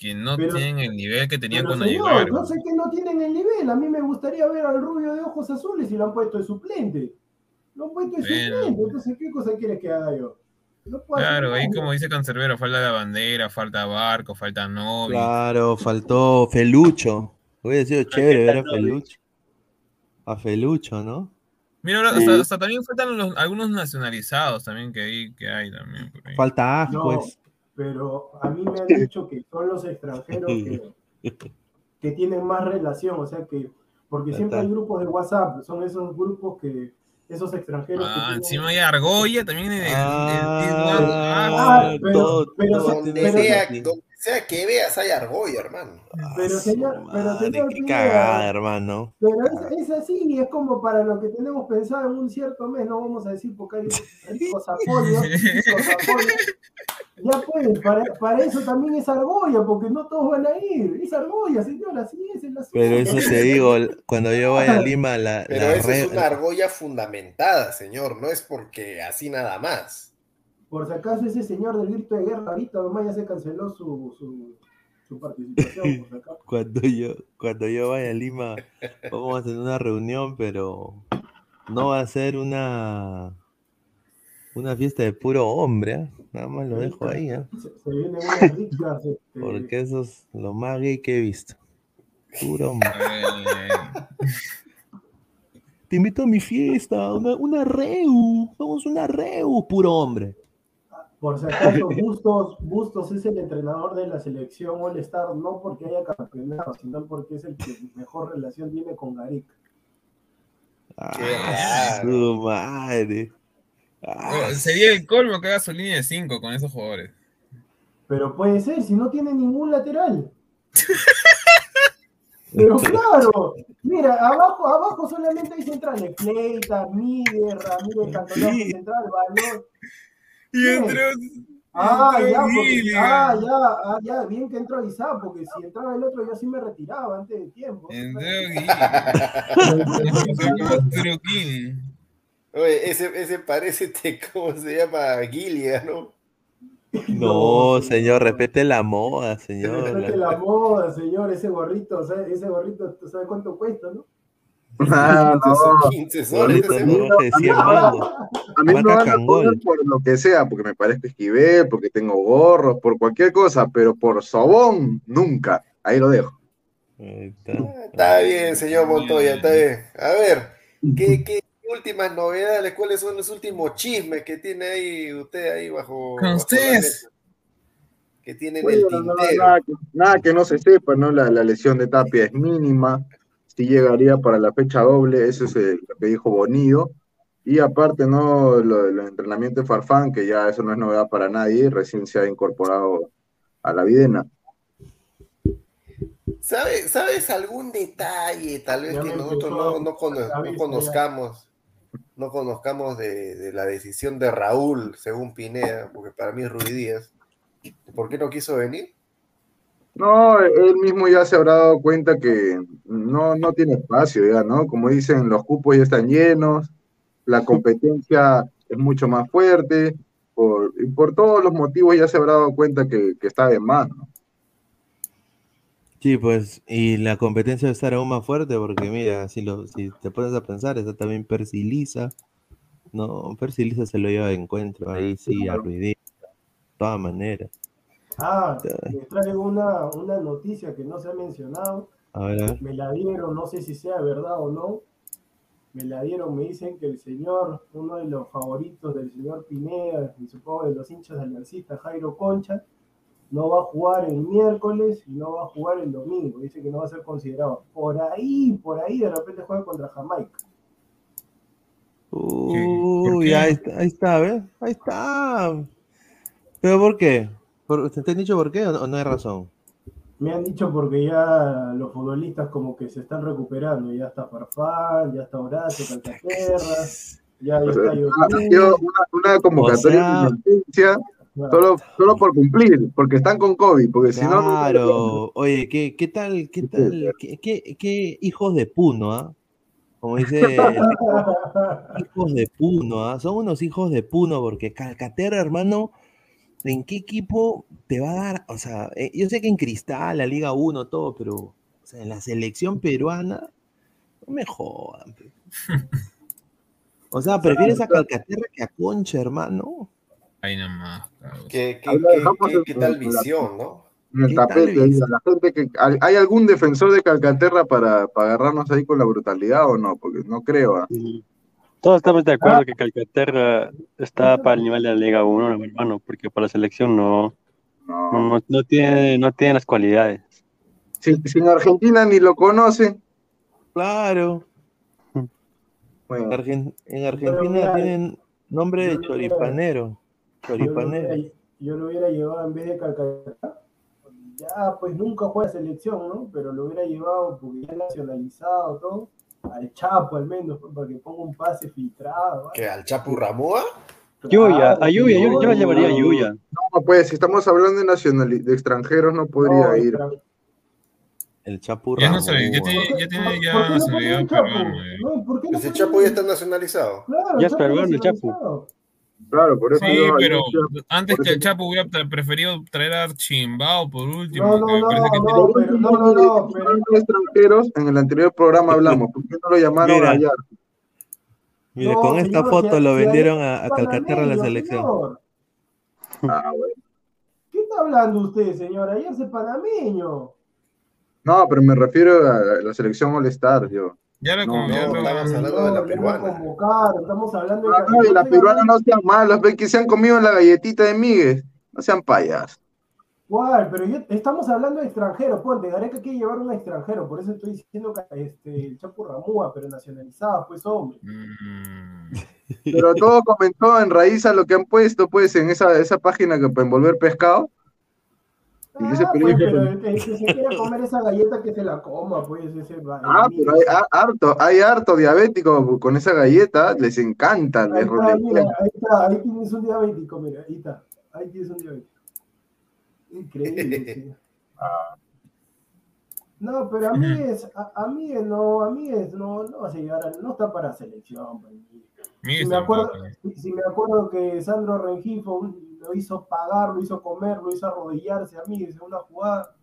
que no Pero- tienen el nivel que tenían cuando señor, llegaron. no sé que no tienen el nivel. A mí me gustaría ver al rubio de ojos azules y lo han puesto de suplente. Lo han puesto de Bueno. suplente. Entonces, ¿qué cosa quieres que haga yo? No Claro, ahí como dice Cancerbero, falta la bandera, falta Barco, falta Novi. Claro, faltó Felucho. Hubiera sido chévere ver a Felucho. A Felucho, ¿no? Mira, ahora Sí. hasta, hasta también faltan los- algunos nacionalizados también que hay, que hay también. por ahí. Falta Aj, No, pues. Pero a mí me han dicho que son los extranjeros que, que tienen más relación, o sea que, porque siempre hay grupos de WhatsApp, son esos grupos que, esos extranjeros que Ah, tienen- encima hay Argolla también en el, el- Ah, el- pero- todo- pero- Donde, sea, sentido. donde sea que veas hay argolla, hermano. Ah, pero señor- pero madre, señor qué cagada, hermano. Pero es, es así, es como para lo que tenemos pensado en un cierto mes, no vamos a decir porque hay ricos apoyos, ricos apoyos. Ya pues, para, para eso también es argolla, porque no todos van a ir. Es argolla, señora, así es el asunto. Pero eso te digo, cuando yo vaya a Lima, la, Pero la re- es una argolla fundamentada, señor. No es porque así nada más. Por si acaso ese señor del grito de guerra ahorita nomás ya se canceló su, su, su participación, por si acaso. cuando yo, cuando yo vaya a Lima, vamos a hacer una reunión, pero no va a ser una una fiesta de puro hombre, ¿ah? nada más lo dejo ahí, ¿ah? Se, ricas. Este, porque eso es lo más gay que he visto. Puro hombre. eh, Te invito a mi fiesta, una, una reu, vamos una reu, puro hombre. Por si acaso, Bustos, Bustos es el entrenador de la selección All Star, no porque haya campeonado, sino porque es el que mejor relación tiene con Gareca. Ah, su madre. Ah, sería el colmo que haga su línea de 5 con esos jugadores. Pero puede ser, si no tiene ningún lateral. Pero claro, mira, abajo, abajo solamente hay centrales, Fleita, Miguel, Ramírez Cantolao, Sí. central, Balón. Y entró. Ah, entró ya, porque, Gilligan. ah, ya, ah, ya, bien que entró Isaac, porque si entraba el otro yo sí me retiraba antes de tiempo. Entró Gilligan. Oye, ese, ese parece, este, ¿cómo se llama? Gilia, ¿no? no, señor, respete la moda, señor. Respete la moda, señor, ese gorrito, ¿sabe? ese gorrito, ¿tú sabes cuánto cuesta, no? Ah, no. 15 soles. Ahorita ese, no, ¿no? de 100 mangos. A mí Marca me van por lo que sea, porque me parezco esquivel, porque tengo gorros, por cualquier cosa, pero por sobón, nunca. Ahí lo dejo. Ahí está. Está bien, señor Montoya, está bien. A ver, ¿qué, qué últimas novedades? ¿Cuáles son los últimos chismes que tiene ahí usted ahí bajo? Con ustedes. que tiene en Bueno, el no, tintero. nada, que- nada que no se sepa, ¿no? La, la lesión de Tapia es mínima, sí llegaría para la fecha doble, eso es eh, lo que dijo Bonillo. Y aparte, ¿no? Lo del entrenamiento de Farfán, que ya eso no es novedad para nadie, recién se ha incorporado a la Videna. ¿Sabes, ¿Sabes algún detalle tal vez Ya que nosotros empezó no, no, cono- la no cabeza, conozcamos? No conozcamos de, la decisión de Raúl, según Pineda, porque para mí es Ruiz Díaz. ¿Por qué no quiso venir? No, él mismo ya se habrá dado cuenta que no, no tiene espacio ya, ¿no? Como dicen, los cupos ya están llenos, la competencia es mucho más fuerte, por, y por todos los motivos ya se habrá dado cuenta que, que está de más, ¿no? Sí, pues, y la competencia debe estar aún más fuerte porque mira, si, lo, si te pones a pensar, está también Percy Lisa, no, Percy Lisa se lo lleva de encuentro, ahí sí, a Ruidí, de todas maneras. Ah, les traigo una, una noticia que no se ha mencionado. A ver, a ver. Me la dieron, no sé si sea verdad o no. Me la dieron, me dicen que el señor, uno de los favoritos del señor Pineda, y supongo de los hinchas de Aliancista, Jairo Concha, no va a jugar el miércoles y no va a jugar el domingo. Dice que no va a ser considerado. Por ahí, por ahí, de repente juega contra Jamaica. Uy, ahí está, ahí está, ¿ves? Ahí está. ¿Pero por qué? ¿Por, ¿Te han dicho por qué o no, hay razón? Me han dicho porque ya los futbolistas como que se están recuperando. Ya está Farfán, ya está Horacio, Calcaterra, ya, está Yotun. sido una, una convocatoria O sea- de emergencia solo, solo por cumplir, porque están con COVID, porque si no, no. Claro. Oye, ¿qué, qué tal, qué tal, qué, qué- qué hijos de Puno, ah? Como dice, hijos de Puno, ah? Son unos hijos de Puno, porque Calcaterra, hermano, ¿en qué equipo te va a dar? O sea, eh, yo sé que en Cristal, la Liga 1, todo, pero o sea, en la selección peruana, no me jodan. pe. O sea, prefieres a Calcaterra que a Concha, hermano. Ahí nomás. ¿Qué, qué, qué- tal visión, no? En el ¿Qué tal tapete, ahí, la gente que ¿hay algún defensor de Calcaterra para, para agarrarnos ahí con la brutalidad o no? Porque no creo. ¿ah? Todos estamos de acuerdo que Calcaterra está para el nivel de la Liga 1, hermano, porque para la selección no, no, No. no- no tiene, no tiene las cualidades. Si, si en Argentina ni lo conocen, Claro. bueno, Argen- en Argentina tienen nombre de yo Yo lo, hubiera, Choripanero. yo lo hubiera llevado en vez de Calcaterra. Ya, pues nunca juega selección, ¿no? Pero lo hubiera llevado porque ya nacionalizado todo. Al Chapo al menos, pues, para que ponga un pase filtrado. ¿vale? ¿Que al Chapu Ramúa? Yuya, a Yuya, yo, yo lo no, llevaría a no, Yuya. no, pues si estamos hablando de, nacionali- de extranjeros no podría no, ir. El Chapurra. Ya no sabe, ya tiene, ¿Por qué- ya tiene por- por ya qué no nacionalidad ponen Chapo? peruana. eh. No, ¿por qué no Ese ponen- Chapu ya está nacionalizado. Claro, Ya es Chapo peruano, el Chapo. Claro, por eso Sí, yo- pero yo- antes que el Chapo hubiera tra- preferido traer a Chimbao por último. No, no, no, parece que no, tiene- pero- no, no, no, pero- extranjeros, en el anterior programa hablamos, ¿por qué no lo llamaron Mira. allá? Mire, No, con esta señor, foto si- lo si vendieron a, a Calcaterra a la selección. señor. Ah, bueno. ¿Qué está hablando usted, señor? Ayer es panameño. No, pero me refiero a la selección All Star, yo. Ya lo, No, estamos hablando de la peruana. estamos hablando de no, la peruana no sean malos, ven que se han comido la galletita de Miguel. No sean payas. ¿Cuál? Pero yo, estamos hablando de extranjero, ponte, Gareca quiere llevar un extranjero, por eso estoy diciendo que este, el Chapo Ramúa, pero nacionalizado, pues hombre. Mm, Pero todo comentó en raíz a lo que han puesto, pues, en esa, esa página que para envolver pescado. Ese Ah, pues, pero el que, el que se quiera comer esa galleta que se la coma, pues ese va. Ah, pero hay ha- harto, hay harto diabético con esa galleta, les encanta, Ahí les está, mira, ahí está, ahí tienes un diabético, mira, ahí está, ahí tienes un diabético. Increíble, sí. No, pero a mí es, a, a mí es, no, a mí es, no, no vas a llegar a, no está para selección. pues. Si me acuerdo, tampoco. si- si me acuerdo que Sandro Rengifo lo hizo pagar, lo hizo comer, lo hizo arrodillarse a mí en una jugada,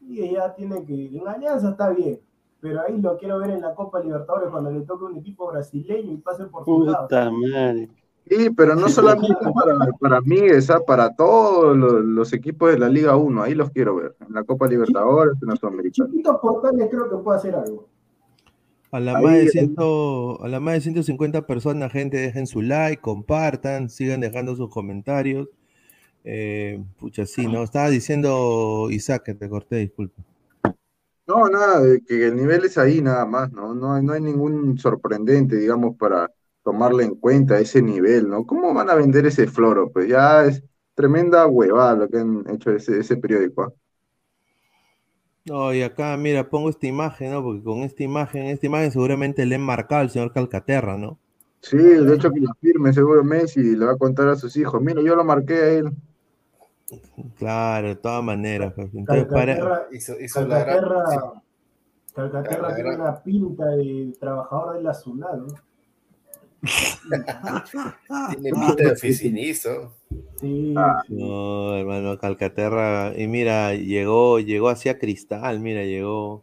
y ya tiene que, en Alianza está bien, pero ahí lo quiero ver en la Copa Libertadores cuando le toque un equipo brasileño y pase por su lado. Puta madre. Sí, pero no solamente para, para mí, esa, para todos los, los equipos de la Liga 1, ahí los quiero ver, en la Copa Libertadores, en la Sudamericana. Chiquitos portales creo que puede hacer algo. A la, Ahí, más de. 100 a la más de 150 personas, gente, dejen su like, compartan, sigan dejando sus comentarios. Eh, pucha, sí, ¿no? Estaba diciendo Isaac que te corté, disculpa. No, nada, que el nivel es ahí nada más, ¿no? No, hay- no hay ningún sorprendente, digamos, para tomarle en cuenta ese nivel, ¿no? ¿Cómo van a vender ese floro? Pues ya es tremenda huevada lo que han hecho ese, ese periódico. No, y acá, mira, pongo esta imagen, ¿no? Porque con esta imagen, esta imagen seguramente le han marcado al señor Calcaterra, ¿no? Sí, de hecho que lo firme seguro Messi y le va a contar a sus hijos, mira, yo lo marqué a él. Claro, de todas maneras. pues. Entonces, para... Calcaterra, Hizo, hizo la gran- Calcaterra, Calcaterra La tiene una pinta de trabajador de la SUNAT, ¿no? Tiene pinta de oficinizo. Sí, Ah. No, hermano, Calcaterra. Y mira, llegó, llegó hacia Cristal, mira, llegó.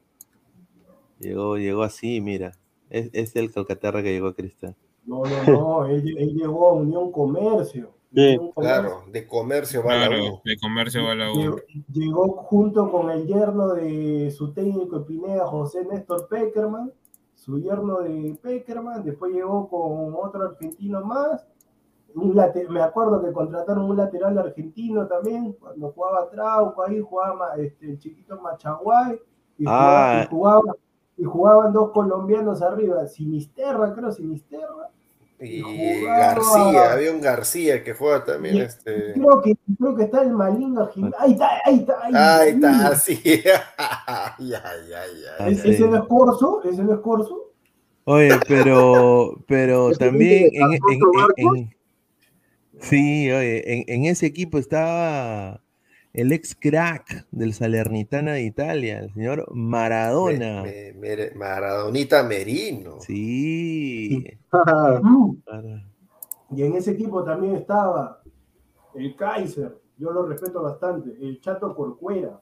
Llegó, llegó así, mira. Es, es el Calcaterra que llegó a Cristal. No, no, no, él, él llegó a Unión Comercio. Sí. Claro, de comercio va la Claro, U. de comercio va a la Llegó, U. llegó junto con el yerno de su técnico de Pineda, José Néstor Peckerman, su yerno de Peckerman, después llegó con otro argentino más. Un late- me acuerdo que contrataron un lateral argentino también, cuando jugaba Trauco, ahí jugaba este, el chiquito Machaguay, y, jugaba- Ah. y jugaba- y jugaban dos colombianos arriba, Sinisterra, creo, Sinisterra. Y jugaba- García, había un García que juega también este. Creo que, creo que está el Malinga Jiménez. Ahí está, ahí está. Ahí, Ahí ahí. está, sí. ay, ay, ay, ay. ¿Es- sí. ¿Ese no es Corso? ¿Ese no es Corso? Oye, pero, pero ¿Ese también en, en- en- en- sí, oye, en, en ese equipo estaba el ex crack del Salernitana de Italia, el señor Maradona. Me- me- me- Maradonita Merino. Sí. Y en ese equipo también estaba el Kaiser. Yo lo respeto bastante. El Chato Corcuera.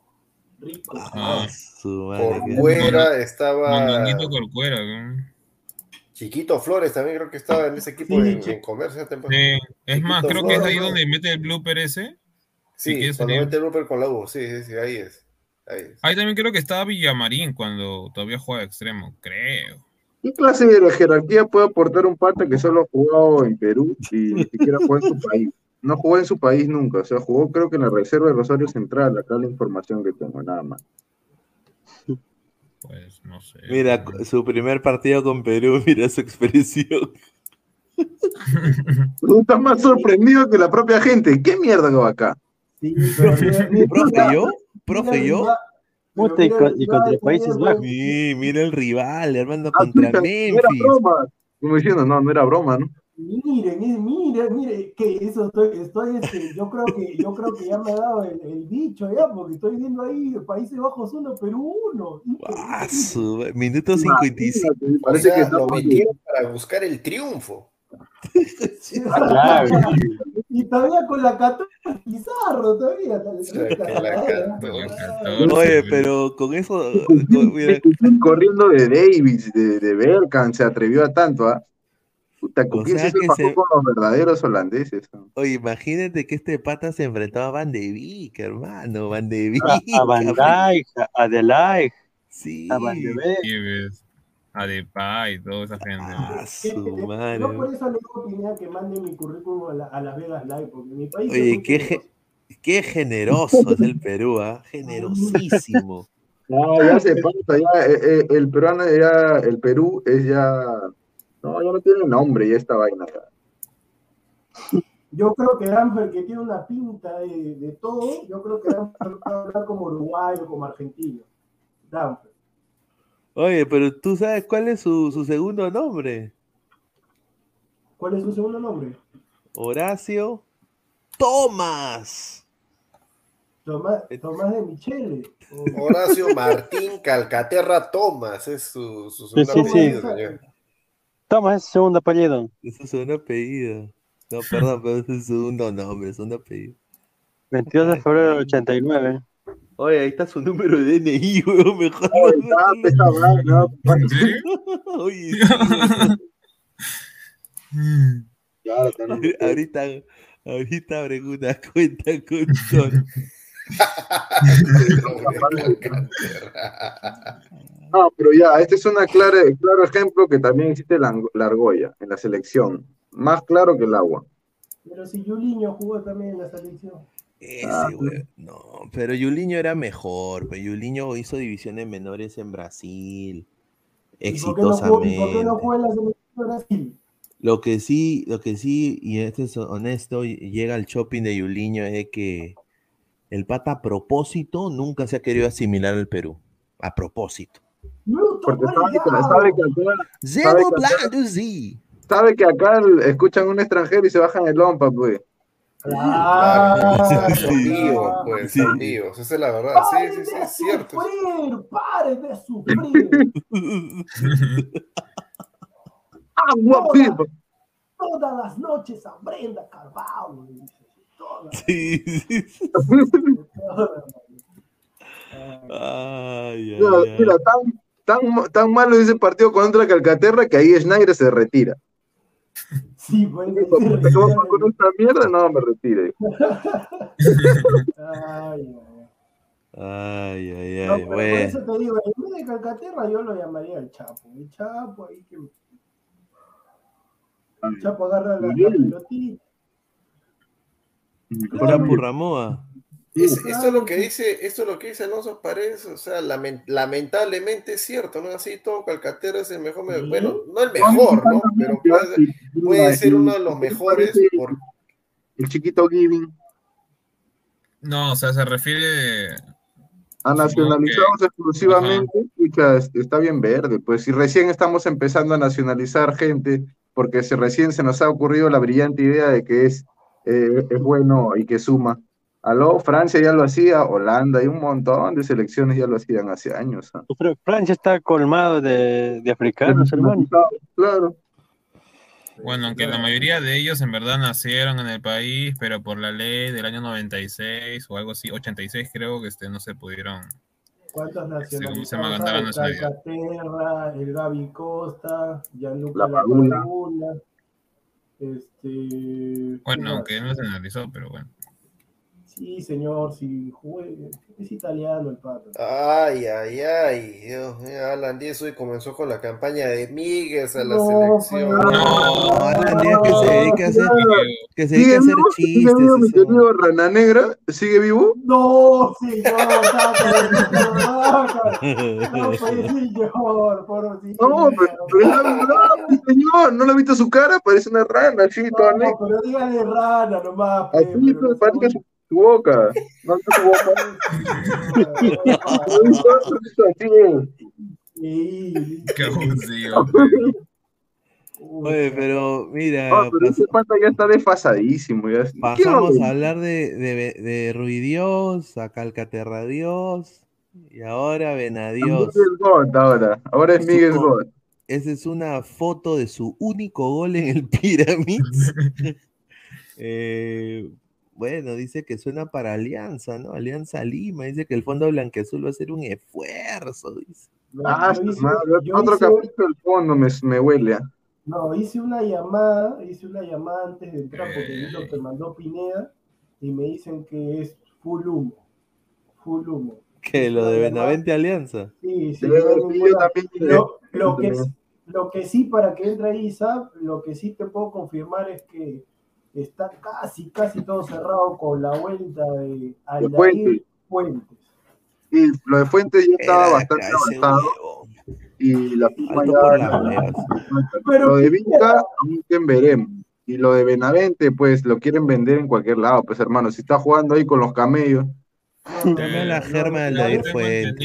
Rico. Ah, su madre, Corcuera estaba. Corcuera. ¿no? Chiquito Flores también creo que estaba en ese equipo Sí, en, comercio. Sí, es más, creo que es ahí donde mete el blooper ese. Sí, cuando sería- mete el Rupert con la U. Sí, sí, sí, ahí es. Ahí es. Ahí también creo que estaba Villamarín cuando todavía jugaba de extremo, creo. ¿Qué clase de jerarquía puede aportar un pata que solo ha jugado en Perú y ni siquiera jugó en su país? No jugó en su país nunca, o sea, jugó creo que en la reserva de Rosario Central, acá la información que tengo, nada más. Pues no sé. Mira, su primer partido con Perú, mira su expresión. Tú estás más sorprendido que la propia gente. ¿Qué mierda que va acá? Sí, pero mira- mira- ¿Profe yo? ¿Profe el yo? Puta, y con- y contra Países Bajos. Sí, mira el rival, hermano, Ah, contra puta, No era Memphis. broma. Como diciendo, no, no era broma, ¿no? Miren, eh, miren, miren, que eso estoy, estoy este, yo creo que, yo creo que ya me ha dado el, el bicho ya, porque estoy viendo ahí Países Bajos 1, Perú 1. Ah, su- Minuto 55. Imagínate, O Parece sea, que lo metieron para buscar el triunfo. Claro. Y todavía con la 14 Pizarro, todavía. sea, con la 14. Oye, pero con eso, con- mira, corriendo de Davis, de, de se atrevió a tanto, ¿ah? Puta, ¿con O quién sea se se- con los verdaderos holandeses? ¿no? oye, imagínate que este pata se enfrentaba a Van de Beek, hermano, Van de Beek. A Van Dijk, a De Ligt, Sí. a Van de Beek. Sí. A Depay, toda esa gente. Ah, su Yo por eso le digo Pineda que mande mi currículum a, la- a Las Vegas Live, porque mi país Oye, qué, ge- qué generoso es el Perú, ¿ah? Generosísimo. No, ya se pasa, ya eh, eh, el peruano ya, el Perú es ya, no, ya no tiene nombre ya esta vaina. ya. Yo creo que Danfer, que tiene una pinta de, de todo, yo creo que Danfer va a hablar como uruguayo, como argentino. Danfer. Oye, pero tú sabes cuál es su, su segundo nombre. ¿Cuál es su segundo nombre? Horacio Tomás. Tomás, Tomás de Michele. Horacio Martín Calcaterra Tomás es su, su Sí, segundo sí, sí. apellido, señor. Toma ese segundo apellido. Es su segundo apellido. No, perdón, pero es su segundo nombre, segundo apellido. 22 de febrero del 89. Oye, ahí está su número de DNI, weón, mejor. Ahorita, ahorita abren una cuenta con Son. Calcaterra. No, pero ya, este es un claro ejemplo que también existe la, la argolla en la selección. Más claro que el agua. Pero si Juliño jugó también en la selección. Ese, Ah, güey. No, pero Yuliño era mejor. Pero Yuliño hizo divisiones menores en Brasil. ¿Y por qué no jugó, y por qué no Exitosamente. jugó en la selección de Brasil? Lo que sí, lo que sí, y esto es honesto, y- llega al shopping de Yuliño es de que el pata a propósito nunca se ha querido asimilar al Perú. A propósito. Porque sabe que, sabe que acá, Zero que acá- sabe que acá escuchan un extranjero y se bajan el lompa, pues. Claro, Claro, vivos, pues, Sí. son vivos. Esa es la verdad. Sí, ¡Pare sí, sí, de es cierto. sufrir! ¡Pare de sufrir! ¡Agua, pipa! Todas las noches a Brenda Carvalho. todas, Sí, sí, sí. todas. Ay, ay, Mira, ay. mira, tan, tan, tan malo ese partido contra Calcaterra que ahí Schneider se retira. Sí, pues. "Puta, ¿cómo va con esta mierda? No, me retire. Ay, ay. Ay, ay, No, ay, pero por bueno. eso te digo, en vez de Calcaterra yo lo llamaría el Chapo. El Chapo ahí que. El Chapo agarra la, la pelotita. Chapu Ramoa. Es- esto es lo que dice, esto es lo que dice Alonso Paredes, o sea, lamen- lamentablemente es cierto, ¿no? Así todo Calcaterra es el mejor, Sí. bueno, no el mejor, ¿no? Pero puede, puede ser uno de los mejores por, El chiquito Giving No, o sea, se refiere. a nacionalizados exclusivamente, está bien verde. Pues si recién estamos empezando a nacionalizar gente, porque si recién se nos ha ocurrido la brillante idea de que es, eh, es bueno y que suma. Aló, Francia ya lo hacía, Holanda y un montón de selecciones ya lo hacían hace años. Pero Francia está colmado de, de africanos, hermano. Claro. Bueno, aunque la mayoría de ellos en verdad nacieron en el país, pero por la ley del año 96 o algo así, 86 creo que este, no se pudieron. ¿Cuántos Sí, ¿cómo se nacionalizados? llama? Ganar la hay? nacionalidad. Calcaterra, el Gaby Costa, Gianluca. Este. Bueno, ¿qué aunque no se analizó, pero bueno. Sí, señor, si juegue. Es italiano el pato. Ay, ay, ay, Dios mío, Alan Díez hoy comenzó con la campaña de Miguel a la No, selección. No, Alan Díaz que se dedica a hacer, que se dedica ¿Sigue a hacer vivo? ¿Sigue chistes. vivo mi querido Rana Negra? ¿Sigue vivo? No, señor. No, señor, pobrecito. No, pero, es la verdad, señor. ¿No le ha visto su cara? Parece una rana, negra. No, pero dígale rana nomás. pues, Así, pero no parece su, su boca. No es su boca. Oye, pero mira, No, pero ese pata ya está desfasadísimo. Ya. ¿Qué pasamos a hablar de, de, de Ruidios, a Calcaterra Dios y ahora Venadios. Miguel God ahora. Ahora es Miguel God. Esa es una foto de su único gol en el Pyramids. Eh, bueno, dice que suena para Alianza, ¿no? Alianza Lima. Dice que el Fondo Blanqueazul va a hacer un esfuerzo. Dice. No, Ah, su hice- otro hice- capítulo del fondo me, me huele. No, hice una llamada, hice una llamada antes de entrar porque vi Eh. lo que mandó Pineda y me dicen que es full humo. Full humo. Que lo de Benavente Alianza. Sí, sí, no que, lo que sí, para que entre ahí, Isaac, lo que sí te puedo confirmar es que está casi, casi todo cerrado con la vuelta de Aldair Fuentes. Fuentes. Y lo de Fuentes ya estaba Era bastante avanzado y la firma ya-. Pero lo de Vinca, aún veremos. Y lo de Benavente, pues lo quieren vender en cualquier lado, pues hermano. Si está jugando ahí con los camellos, Dame la germa del tengo Fuentes.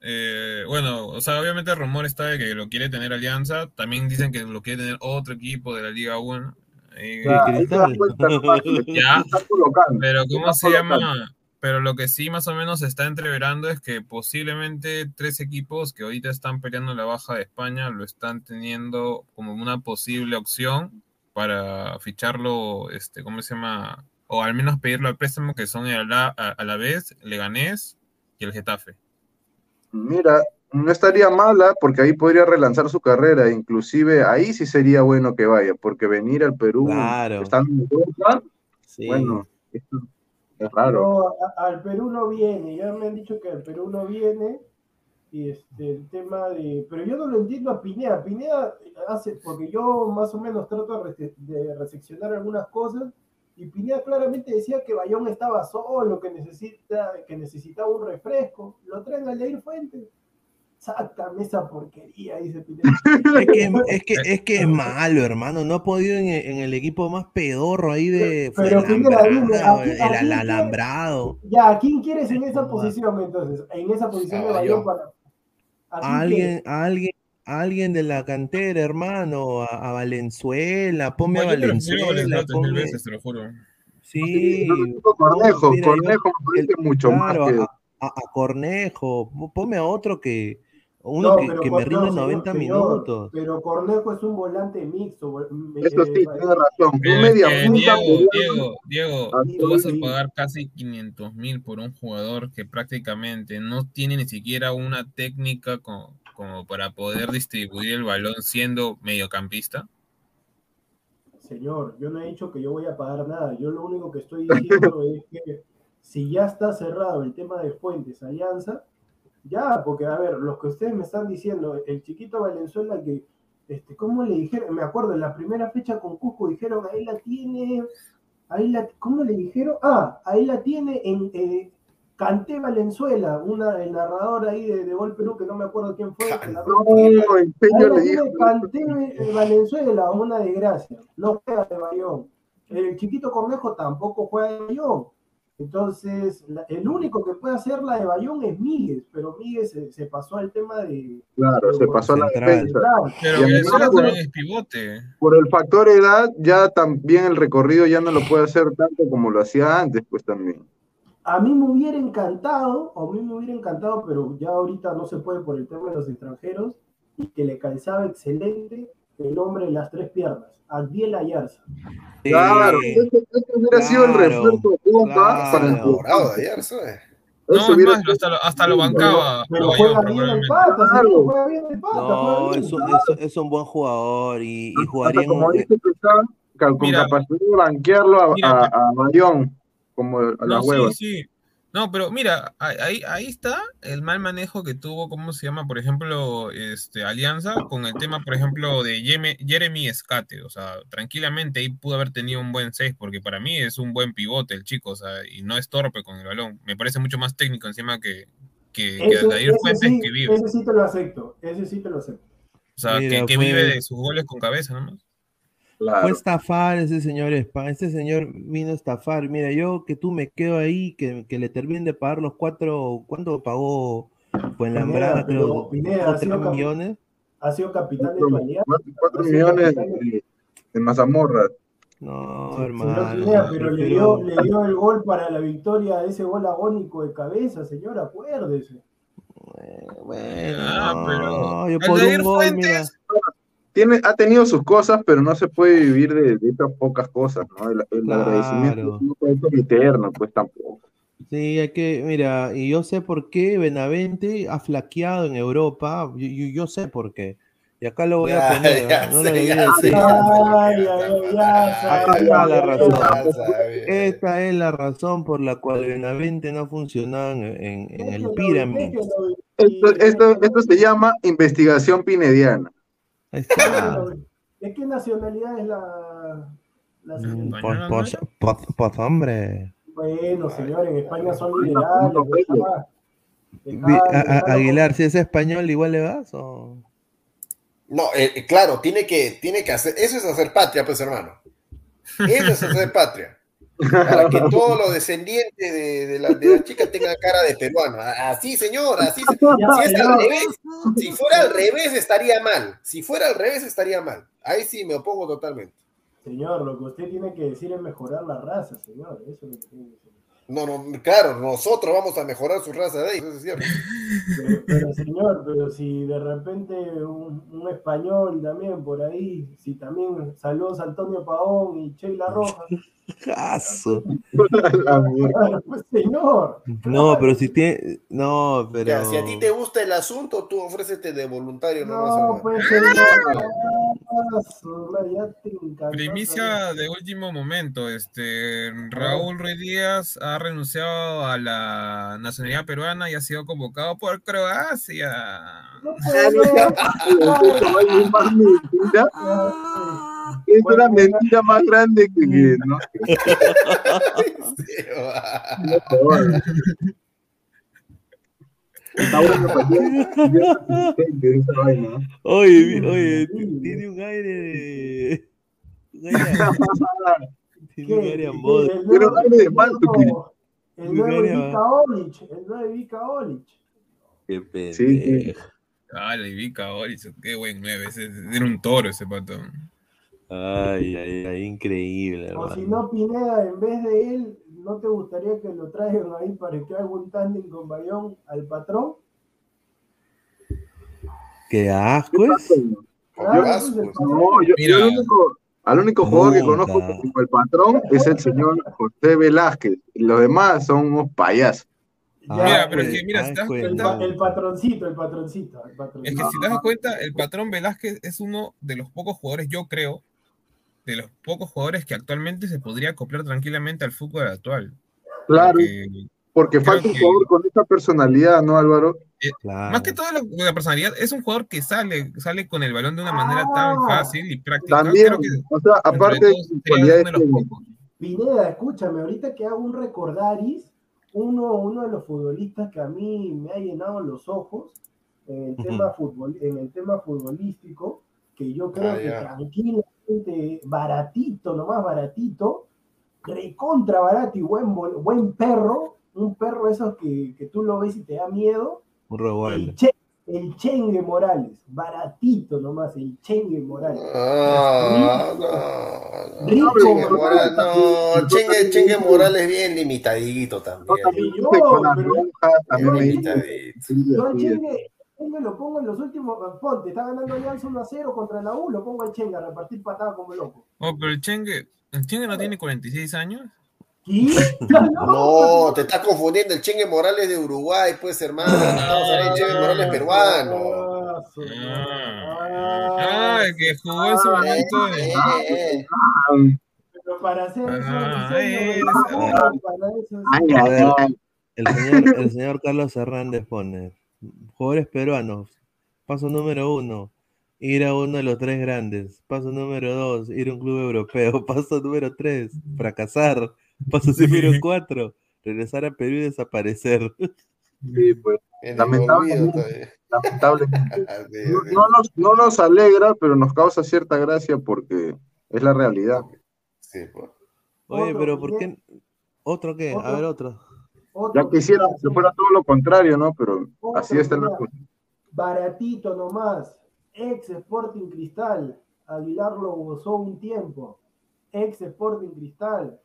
eh, bueno, o sea, obviamente el rumor está de que lo quiere tener Alianza. También dicen que lo quiere tener otro equipo de la Liga 1. Eh, ya, ahí te das cuenta Ya. colocando. Pero ¿cómo se colocando. llama? Pero lo que sí más o menos se está entreverando es que posiblemente tres equipos que ahorita están peleando la baja de España lo están teniendo como una posible opción para ficharlo, este, ¿cómo se llama? O al menos pedirlo al préstamo, que son el Ala- a, a la vez, Leganés y el Getafe. Mira, no estaría mala porque ahí podría relanzar su carrera. Inclusive ahí sí sería bueno que vaya, porque venir al Perú Claro. estando en Europa, Sí. bueno, esto es raro. No, a- al Perú no viene, ya me han dicho que al Perú no viene. Y este, el tema de. Pero yo no lo entiendo a Pineda. Pineda hace. Porque yo más o menos trato de reseccionar algunas cosas. y Pineda claramente decía que Bayón estaba solo, que, necesita, que necesitaba un refresco. Lo traen a Leir Fuentes. Sácame esa porquería, dice Pineda. Es que es, que, es, que es malo, hermano. No ha podido en, en el equipo más pedorro ahí de Pero, Pineda, dime, ¿a el, el alambrado. Ya, ¿a quién quieres en esa posición entonces? En esa posición de Bayón para. ¿A quién A alguien, alguien, alguien de la cantera, hermano, a, a Valenzuela, ponme a Valenzuela, Valenzuela tres mil ponme- veces, te lo juro. Sí, Cornejo, mira, yo- Cornejo me parece mucho claro, más que. a, a- a Cornejo, ponme a otro que, uno No, que, me rinde no, señor, 90 señor, minutos. Pero Cornejo es un volante mixto. Eso sí, eh, tiene razón. Media punta Diego. Diego, Diego, Ah, tú vas a pagar casi 500 mil por un jugador que prácticamente no tiene ni siquiera una técnica como, como para poder distribuir el balón siendo mediocampista. Señor, yo no he dicho que yo voy a pagar nada. Yo lo único que estoy diciendo es que si ya está cerrado el tema de Fuentes Alianza, ya, porque a ver, los que ustedes me están diciendo, el chiquito Valenzuela que, este, ¿cómo le dijeron? Me acuerdo, en la primera fecha con Cusco dijeron, ahí la tiene, ahí la, ¿cómo le dijeron? Ah, ahí la tiene en eh, Canté Valenzuela, una, el narrador ahí de, de Gol Perú, que no me acuerdo quién fue. la- No, le dijo. Canté Valenzuela, una desgracia. No juega de Bayón. El chiquito Cornejo tampoco juega de Bayón. Entonces, la- el único que puede hacer la de Bayón es Miguel, pero Miguel se, se pasó al tema de. Claro, se pasó a la defensa. Pero Venezuela también es pivote. Por el factor edad, ya también el recorrido ya no lo puede hacer tanto como lo hacía antes, pues también. A mí me hubiera encantado, a mí me hubiera encantado, pero ya ahorita no se puede por el tema de los extranjeros, y que le calzaba excelente el hombre de las tres piernas, Adiel Ayarza. Claro, Sí. ese, ese hubiera sido el claro, refuerzo de bomba claro. para el de ayer, ¿sabes? No, hubiera más, hasta lo, hasta lo bancaba. Pero juega bien el pata, Claro. juega bien el pata. No, juega bien. es un, es, es un buen jugador y, jugaría en como un- dice que está ca- con Mira. capacidad de banquearlo a, Mira, a, a Bayón, como a la hueva. sí, sí. No, pero mira, ahí, ahí está el mal manejo que tuvo, ¿cómo se llama? Por ejemplo, este, Alianza con el tema, por ejemplo, de Yeme- Jeremy Escate. O sea, tranquilamente ahí pudo haber tenido un buen 6, porque para mí es un buen pivote el chico, o sea, y no es torpe con el balón. Me parece mucho más técnico encima que, que, que Ese, Aldair ese Fuentes sí, que vive. ese sí te lo acepto, ese sí te lo acepto. O sea, Mira, que, vive de sus goles con cabeza nomás. Claro. Fue estafar ese señor Spa, este señor vino a estafar. Mira, yo que tú me quedo ahí, que, que le terminen de pagar los cuatro, ¿cuánto pagó Fuenlabrada? Pineda, pero Creo, Pineda ha sido millones. Ha sido capitán de alianza. Cuatro, millones de- mazamorra. No, hermano. Pineda, pero le dio, le dio el gol para la victoria, ese gol agónico de cabeza, señor, acuérdese. Bueno, Ah, pero- yo por un gol, mira. Tiene, ha tenido sus cosas, pero no se puede vivir de, de estas pocas cosas, ¿no? El, el Claro. agradecimiento no puede ser eterno, pues tampoco. Sí, hay que, mira, y yo sé por qué Benavente ha flaqueado en Europa, yo, yo- yo sé por qué. Y acá lo voy a poner, ya ¿no? lo debí ya decir. Acá está la razón. Esta es la razón por la cual Benavente no funcionaba en, en- en el déjelo, Esto, esto, esto se llama investigación pinediana. ¿De qué nacionalidad es la, la Mm, señorita? Pues, pues, pues, pues, hombre. Bueno, señor, en España son liberales. Aguilar, si es español, igual le vas o. No, eh, claro, tiene que, tiene que hacer, eso es hacer patria, pues hermano. Eso es hacer patria. Para que todos los descendientes de, de la, de la chica tengan cara de peruano. Así, señor, así. Si es al señor. revés, si fuera al revés estaría mal. Si fuera al revés estaría mal. Ahí sí me opongo totalmente. Señor, lo que usted tiene que decir es mejorar la raza, señor. Eso es lo que tiene que decir. No, no, claro, nosotros vamos a mejorar su raza de ahí, eso es cierto. Pero, pero, señor, pero si de repente un, un español también por ahí, si también saludos a Antonio Paón y Sheila Rojas, Caso. La mierda. pues señor. No, pero si tiene. No, pero. Ya, si a ti te gusta el asunto, tú ofrécete de voluntario nomás. No, hermano. pues señor. Ah, Primicia de último momento, este Raúl Ruiz Díaz ha renunciado a la nacionalidad peruana y ha sido convocado por Croacia. No puedo. Es una mentira más grande que, que no. Está bueno. Oye, oye, tiene un aire de. un Tiene un aire Pero nuevo- aire de el manto, nuevo- El nuevo Bulgaria va. Vika Olic, el nuevo Vika Olic. Qué Sí, sí. pendejo. Ah, la Ivica Olison, qué buen 9. Ese, era un toro ese pato. Ay, ay, ay, increíble, O si no, Pineda, en vez de él, ¿no te gustaría que lo traigan ahí para que haga un tándem con Bayón al patrón? Qué asco es. Claro, pues, patrón. No, yo, Mira. yo al único, al único jugador que conozco como el patrón es el señor José Velázquez. Y los demás son unos payasos. Ya, Mira, pero es que, mira, si te das el, cuenta, el patroncito, el patroncito, Es que si te das cuenta, el patrón Velázquez es uno de los pocos jugadores, yo creo, de los pocos jugadores que actualmente se podría acoplar tranquilamente al fútbol actual. Claro, Porque, falta un que- jugador con esa personalidad, ¿no, Álvaro? Claro. más que todo lo- la personalidad, es un jugador que sale, sale con el balón de una manera tan Ah. fácil y práctica. También, que o sea, aparte de uno de los pocos. Pineda, escúchame, ahorita que hago un recordaris, uno, uno de los futbolistas que a mí me ha llenado los ojos en el, tema, futbol, en el tema futbolístico, que yo creo Ah, que ya. Tranquilamente, baratito, nomás baratito, recontra barato y buen, buen perro, un perro esos que, que tú lo ves y te da miedo, Un el, revuelo. che, el Chengue Morales, baratito nomás, el Chengue Morales. Ah, no, no. Rico, Chengue Morales, no, Chengue, Chengue Morales bien limitadito también. pero- pero- Limitadito. Yo. Chengue, Chengue lo pongo en los últimos. Ponte, está ganando Alianza 1 a 0 contra la U, lo pongo al Chengue a repartir patadas como loco. Oh, pero el Chengue, ¿el Chengue no tiene 46 años? ¿Qué? No, te estás confundiendo. El Chengue Morales de Uruguay, pues, hermano. Estamos hablando del Chengue Morales peruano. Ah, su- Ah, ah, el que jugó en su momento. Eh, eh, eh. Pero para hacer eso, Ah, el el señor Carlos Hernández pone, jugadores peruanos, paso número uno, ir a uno de los tres grandes, paso número dos, ir a un club europeo, paso número tres, fracasar, paso número cuatro, regresar a Perú y desaparecer. Sí, pues, Lamentablemente. lamentablemente. Ah, sí, No, nos, no nos alegra, pero nos causa cierta gracia porque es la realidad. Sí, pues. Oye, pero ¿por qué? ¿Otro qué? A ver, otro. Ya quisiera que que fuera todo lo contrario, ¿no? Pero así está la. Baratito nomás. Ex Sporting Cristal. Aguilar lo gozó un tiempo. Ex Sporting Cristal.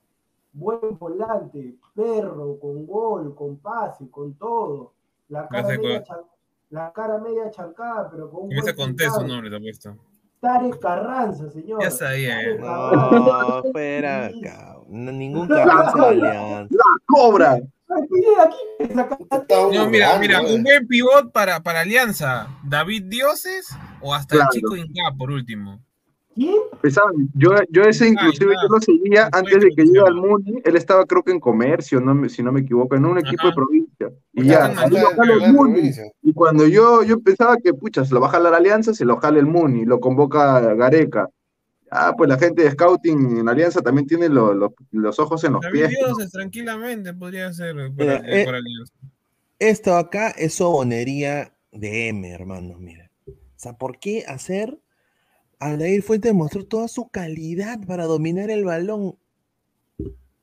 Buen volante. Perro, con gol, con pase, con todo. La cara, media, chan- la cara media chancada, pero con un Comienza con T su nombre, te apuesto. Tarek Carranza, señor. Ya sabía, Tarek. No, fuera acá. Ningún Carranza de Alianza. ¡La cobra! No, mira, mira, eh. un buen pivot para, para Alianza. David Dioses o hasta Claro. el chico Inca, por último. ¿Quién? Pesaban. Yo, yo ese inclusive yo lo seguía antes de que llegue al Muni. Él estaba creo que en comercio, no si no me equivoco, en un equipo Ajá. de provincia. Y ya, salió Mandela, a jalar el Muni. Y cuando yo, yo pensaba que, pucha, se lo va a jalar la Alianza, se lo jala el Muni, lo convoca Gareca. Ah, pues la gente de scouting en Alianza también tiene lo- lo- los ojos en los pies. Dioses, tranquilamente, podría ser para, Mira, eh, para Alianza. Esto acá es sobonería de M, hermanos, mira. O sea, ¿por qué hacer Aldair Fuentes mostró toda su calidad para dominar el balón?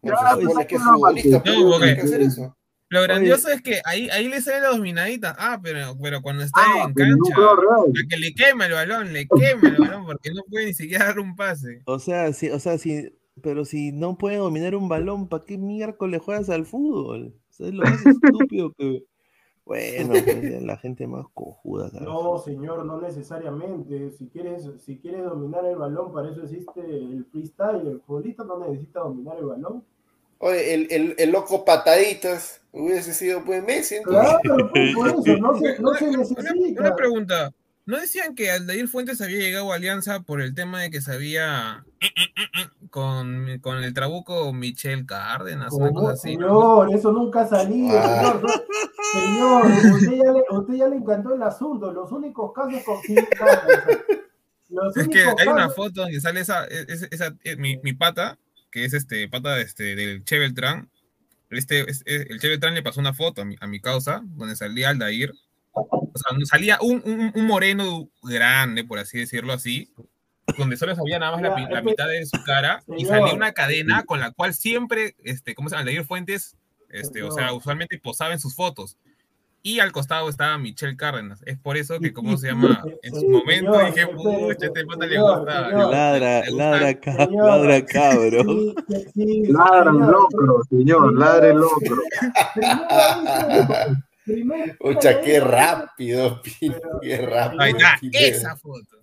Ya, pues, que es no, futbolista, tiene que hacer eso. Lo grandioso es que ahí, ahí le sale la dominadita. Ah, pero, pero cuando está Ah, en cancha, a que le quema el balón, le quema el balón porque no puede ni siquiera dar un pase. O sea, si, o sea, si, pero si no puede dominar un balón, ¿para qué miércoles juegas al fútbol? O sea, es lo más estúpido que. Bueno, pues, la gente más cojuda. No, señor, no necesariamente. Si quieres, si quieres dominar el balón, para eso existe el freestyle. El futbolista no necesita dominar el balón. Oye, el, el, el loco pataditas hubiese sido pues Messi. entonces. Claro, pues, por eso no se, no necesita. Una pregunta. ¿No decían que Aldair Fuentes había llegado a Alianza por el tema de que se había con, con el trabuco Michel Cárdenas, una cosa así? ¿no? Señor, eso nunca ha salido, Ah. señor. Señor, usted ya, le, usted ya le encantó el asunto. Los únicos casos con Los Es que hay una foto donde sale esa, esa, esa- eh, mi, mi pata, que es este pata este, del Che Beltrán. Este, es- es- el Che Beltrán le pasó una foto a mi, a mi causa, donde salía Aldair. O sea, donde salía un, un, un moreno grande, por así decirlo así, donde solo sabía nada más la, la mitad de su cara, y salía una cadena con la cual siempre, este, ¿cómo se llama? Aldair Fuentes, este, o sea, usualmente posaba en sus fotos. Y al costado estaba Michelle Cárdenas. Es por eso que, ¿cómo se llama? En su Sí, momento señor, dije, pucha, este pata le gusta. señor. Ladra, le gusta- ladra, ca- Señor. ladra cabro. Sí, sí, Ladra locro, señor, ladre el locro. Pucha, qué rápido, Pino, Pero- qué rápido. Ahí está, esa foto.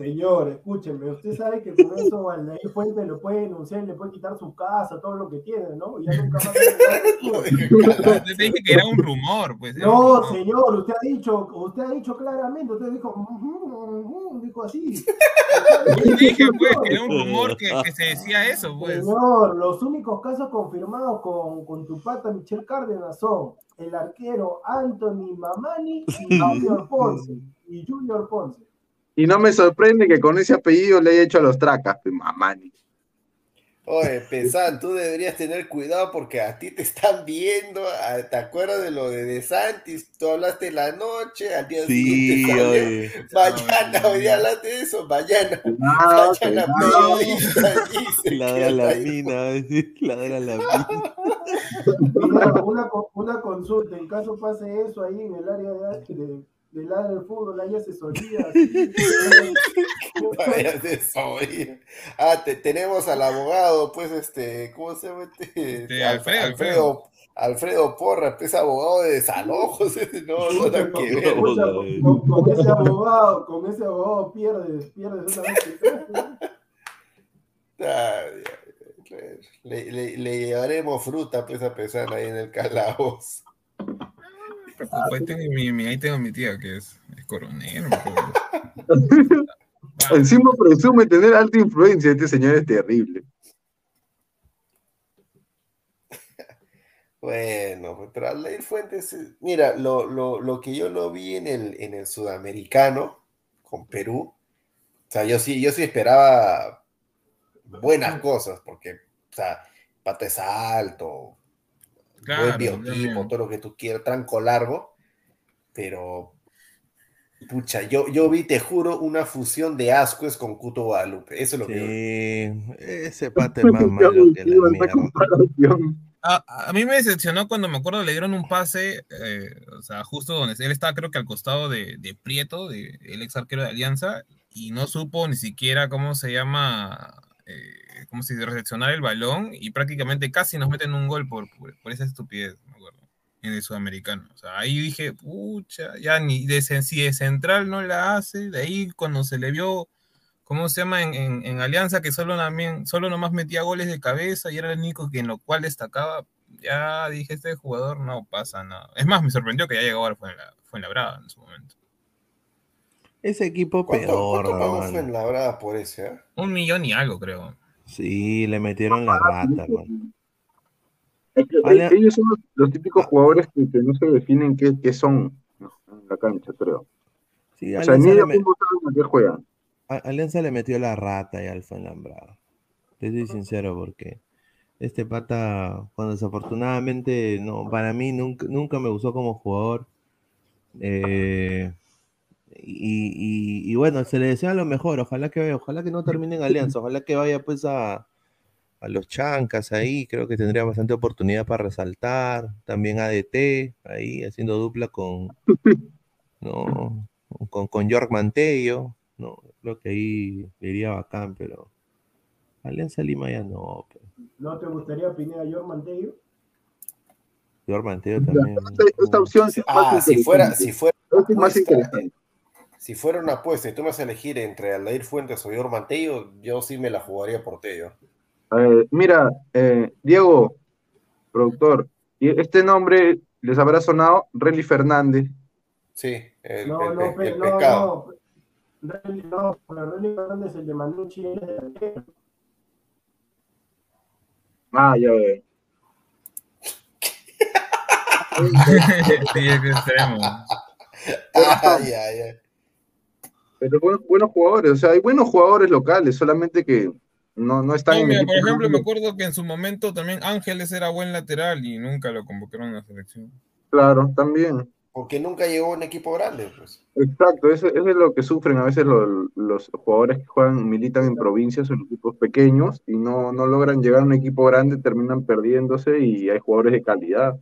Señor, escúcheme, usted sabe que con eso Aldair Fuente le puede denunciar, le puede quitar su casa, todo lo que tiene, ¿no? Y ya nunca más. Lo Te dije que era un rumor, pues. No, señor, usted ha dicho, usted ha dicho claramente, usted dijo, dijo así. Yo dije, pues, que era un rumor que, que se decía eso, pues. Señor, los únicos casos confirmados con, con tu pata Michelle Cárdenas son el arquero Anthony Mamani y Junior Ponce. Y Junior Ponce. Y no me sorprende que con ese apellido le haya hecho a los tracas, pues, mamani. Oye, Pesan, tú deberías tener cuidado porque a ti te están viendo. ¿Te acuerdas de lo de De Santis? Tú hablaste en la noche, al día Sí, siguiente. oye. Mañana, hoy día hablaste de eso. Mañana, dice Ladra que la mina, va a decir, ladra la mina. Una consulta, en caso pase eso ahí en el área de, de, del área del fútbol, hay asesoría. así. Vaya desoír. Ah, te- tenemos al abogado, pues, este, ¿cómo se llama? Este, Este, Al- Alfredo, Alfredo, Alfredo Porra, pues, abogado de desalojos. ese No, no, nada que ver. Con, con- con ese abogado, con ese abogado pierdes, pierdes una vez que Ah, Le, le- le llevaremos fruta, pues, a pesar ahí en el calabozo. Pues tengo mi, mi- ahí tengo mi tía que es, es coronel. Encima presume tener alta influencia. Este señor es terrible. Bueno, pues, pero Aldair Fuentes, eh, mira, lo, lo, lo que yo lo vi en el, en el sudamericano con Perú, o sea, yo sí, yo sí esperaba buenas cosas, porque, o sea, pata es alto, Claro, buen biotipo, todo lo que tú quieras, tranco largo, pero, pucha, yo, yo vi, te juro, una fusión de Ascuez con Cuto Guadalupe, eso es lo que. Sí, ese pata es más malo que la mierda. A, a mí me decepcionó cuando me acuerdo le dieron un pase, eh, o sea, justo donde él estaba, creo que al costado de, de Prieto, de, el ex arquero de Alianza, y no supo ni siquiera cómo se llama, eh, cómo se dice, recepcionar el balón, y prácticamente casi nos meten un gol por, por, por esa estupidez, me acuerdo, en el sudamericano. O sea, ahí dije, pucha, ya ni de, cen- si de central no la hace, de ahí cuando se le vio. ¿Cómo se llama? En, en- en Alianza, que solo, también, solo nomás metía goles de cabeza y era el único que en lo cual destacaba. Ya dije, este jugador no pasa nada. Es más, me sorprendió que ya llegó ahora fue en la, fue en la Brava en su momento. Ese equipo ¿Cuánto, peor, cuánto pagó. Fuenlabrada por ese? ah? Un millón y algo, creo. Sí, le metieron la rata, Ale- Ellos son los, los típicos jugadores que, que no se definen qué, qué son en la cancha, creo. Sí, O sea, ni ellos qué juegan. Alianza le metió la rata y al Fuenlabrada. Te soy sincero porque este pata, cuando desafortunadamente, no, para mí nunca, nunca me gustó como jugador. Eh, y, y- y bueno, se le desea lo mejor. Ojalá que, ojalá que no termine en Alianza. Ojalá que vaya pues a, a los chancas ahí. Creo que tendría bastante oportunidad para resaltar. También ADT ahí haciendo dupla con, no, con, con York Mantello. No, creo que ahí iría bacán, pero Alianza Lima ya no. pero ¿No te gustaría Pineda York Mantello? York Mantello también. Esta, esta no. opción sí es más Ah, si fuera, si fuera, Esta es más apuesta, interesante. Si fuera una apuesta y tú me vas a elegir entre Aldair Fuentes o Yor Mantello, yo sí me la jugaría por Tello. Eh, mira, eh, Diego, productor, y este nombre les habrá sonado Relly Fernández. Sí, el, No, el- no, el- pe- el no, pescado. no. Relly- no, pero Relly Fernández, el de Manucci, es delantero. Ah, ya veo. sí, es extremo. Ay, ay, ay. Pero buenos, buenos jugadores, o sea, hay buenos jugadores locales, solamente que no, no están No, en mira, por ejemplo, me acuerdo que en su momento también Ángeles era buen lateral y nunca lo convocaron a la selección. Claro, también. Porque nunca llegó a un equipo grande, pues. Exacto, eso, eso es lo que sufren a veces lo- los jugadores que juegan, militan en provincias o en equipos pequeños y no, no logran llegar a un equipo grande, terminan perdiéndose y hay jugadores de calidad.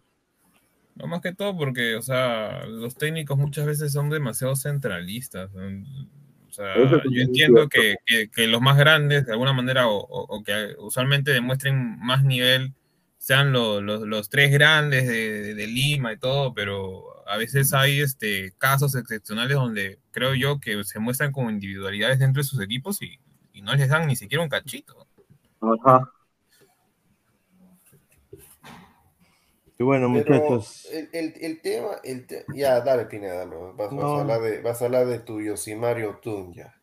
No más que todo porque, o sea, los técnicos muchas veces son demasiado centralistas. O sea, yo entiendo que, que- que los más grandes, de alguna manera, o, que usualmente demuestren más nivel, sean lo- los, los tres grandes de, de Lima y todo, pero a veces hay este, casos excepcionales donde creo yo que se muestran como individualidades dentro de sus equipos y, y no les dan ni siquiera un cachito. Ajá. Y bueno, Pero muchachos. el, el, el tema, el te- ya, dale, Pineda, dale, vas, vas No. a hablar de, vas a hablar de tu Yosimario Tun, ya.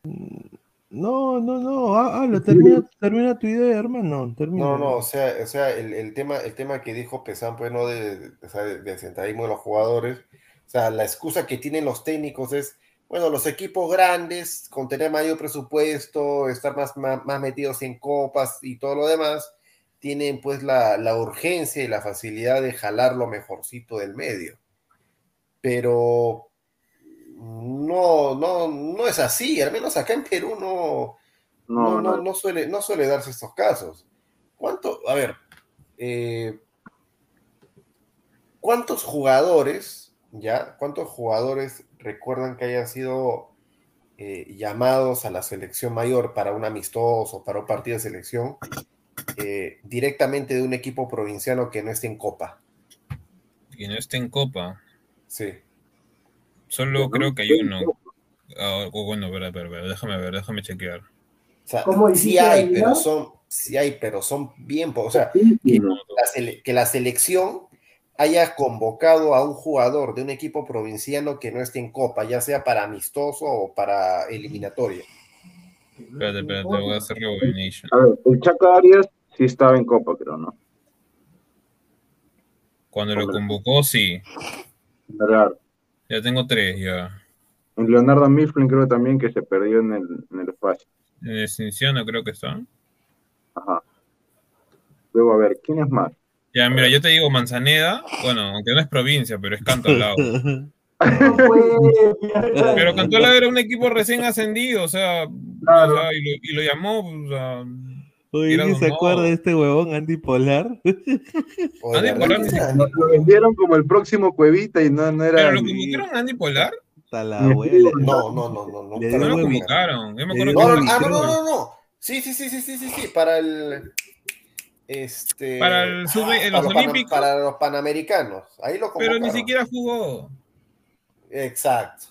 No, no, no. ha- Habla, termina, termina tu idea, hermano. Termina. No, no, o sea, o sea el, el tema, el tema que dijo Pesan, pues, ¿no? De, de- de- de los jugadores. O sea, la excusa que tienen los técnicos es, bueno, los equipos grandes, con tener mayor presupuesto, estar más, más, más metidos en copas y todo lo demás, tienen pues la, la urgencia y la facilidad de jalar lo mejorcito del medio. Pero no, no, no es así, al menos acá en Perú no, no, No, no, suele, no suele darse estos casos. ¿Cuánto, a ver, eh, cuántos jugadores, ya, cuántos jugadores recuerdan que hayan sido eh, llamados a la selección mayor para un amistoso, para un partido de selección, eh, directamente de un equipo provinciano que no esté en Copa? Que no esté en Copa. Sí. Solo creo que hay uno. Ah, o bueno, espera, espera, déjame ver, déjame chequear. O sea, ¿Cómo sí hay, pero son, sí hay, pero son bien, o sea, Poquísimo. la sele- que la selección haya convocado a un jugador de un equipo provinciano que no esté en Copa, ya sea para amistoso o para eliminatoria. Espérate, espérate, voy a hacer Rejuvenation. A ver, el Chaca Arias sí estaba en Copa, creo, ¿no? Cuando lo convocó, sí. Claro. Ya tengo tres, ya. En Leonardo Mifflin creo también que se perdió en el, en el espacio. En el Cinciano creo que está. Ajá. Luego, a ver, ¿quién es más? Ya, mira, yo te digo Manzaneda, bueno, aunque no es provincia, pero es Canto al lado. No puede, mierda. Pero Canto al lado era un equipo recién ascendido, o sea, Claro. o sea, y, lo, y lo llamó, o sea, Oye, ¿alguien se acuerda de este huevón Andy Polar? Ah, verdad, verdad, Lo, vendieron como el próximo Cuevita y no, no era. pero lo convocaron a Andy Polar, Hasta la abuela. No, no, no, no, no. No lo convocaron. Yo me acuerdo que No, ah, no, no, Para no. Sí, sí, sí, sí, sí, sí, sí, para el este el sub para los pana- olímpicos, para los panamericanos. Ahí lo pero ni siquiera jugó. Exacto.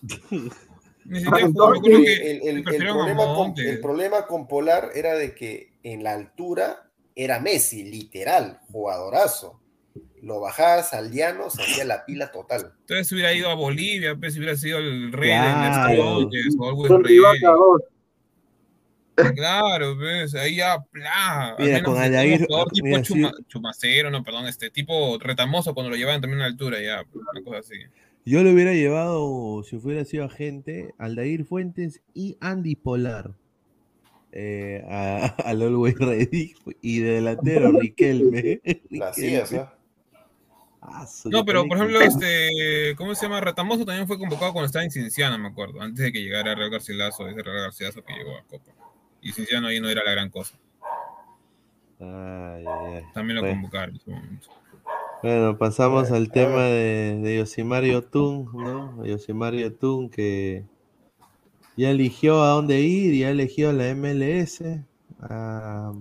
Ni siquiera jugó. Me entonces, acuerdo El, que el- el prefirieron a problema con, Montes. el problema con Polar era de que en la altura era Messi, literal, jugadorazo. Lo bajabas al llano, se hacía la pila total. Entonces hubiera ido a Bolivia, pues hubiera sido el rey Claro. de o algo. Claro, pues ahí ya. Al Mira, con este, jugador tipo mira, chuma- sí. chumacero, no, perdón, este tipo retamoso cuando lo llevaban también a la altura, ya, una cosa así. Yo le hubiera llevado, si hubiera sido agente, Aldair Fuentes y Andy Polar. Eh, a, al Always Ready y de delantero Riquelme. La Riquelme. ¿ah? Ah, su- No, pero por ejemplo, este, ¿cómo se llama? Retamoso también fue convocado cuando estaba en Cinciano, me acuerdo, antes de que llegara Real Garcilaso, ese Real Garcilaso que llegó a Copa. Y Cinciano ahí no era la gran cosa. Ay, ay, ay. También lo Bueno. convocaron en su momento. Bueno, pasamos Bueno, al tema de, de Yosimario Tun, ¿no? Yosimario Tun que ya eligió a dónde ir, ya eligió la MLS. ah,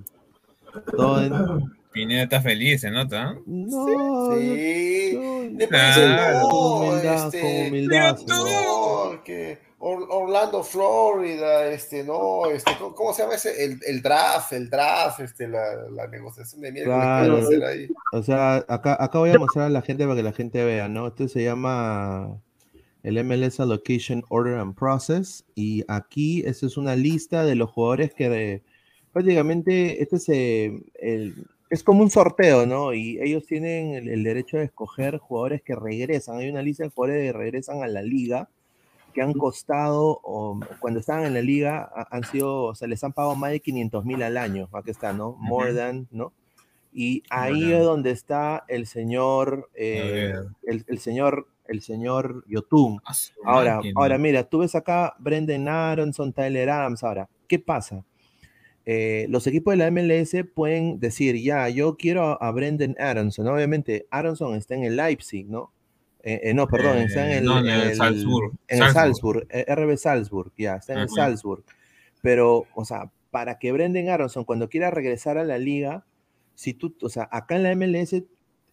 todo en- Pineda está feliz, se nota. ¿eh? No, Sí. no, Claro. con no, humildad, este, con humildad. No, que Orlando, Florida, este, no, este, ¿cómo, cómo se llama ese? El, el draft, el draft, este, la, la negociación de miércoles que van a Claro. hacer ahí. O sea, acá, acá voy a mostrar a la gente para que la gente vea, ¿no? Esto se llama el MLS Allocation Order and Process y aquí esta es una lista de los jugadores que de- prácticamente este es, eh, el- es como un sorteo, ¿no? Y ellos tienen el, el derecho de escoger jugadores que regresan. Hay una lista de jugadores que regresan a la liga que han costado, o, cuando estaban en la liga, ha- han sido, o sea, les han pagado más de 500 mil al año. Aquí está, ¿no? More Ujú. than, ¿no? Y ahí More than. es donde está el señor, eh, el, el señor, el señor Yotun. A su Ahora, ahora mira, tú ves acá Brendan Aronson, Tyler Adams. Ahora, ¿qué pasa? Eh, los equipos de la MLS pueden decir, ya, yo quiero a, a Brendan Aronson. Obviamente, Aronson está en el Leipzig, ¿no? Eh, eh, no, perdón, está en el, no, en en el el- Salzburg. en el Salzburg. RB Salzburg, ya, está en el Ujú. Salzburg. Pero, o sea, para que Brendan Aronson, cuando quiera regresar a la liga, si tú, o sea, acá en la MLS,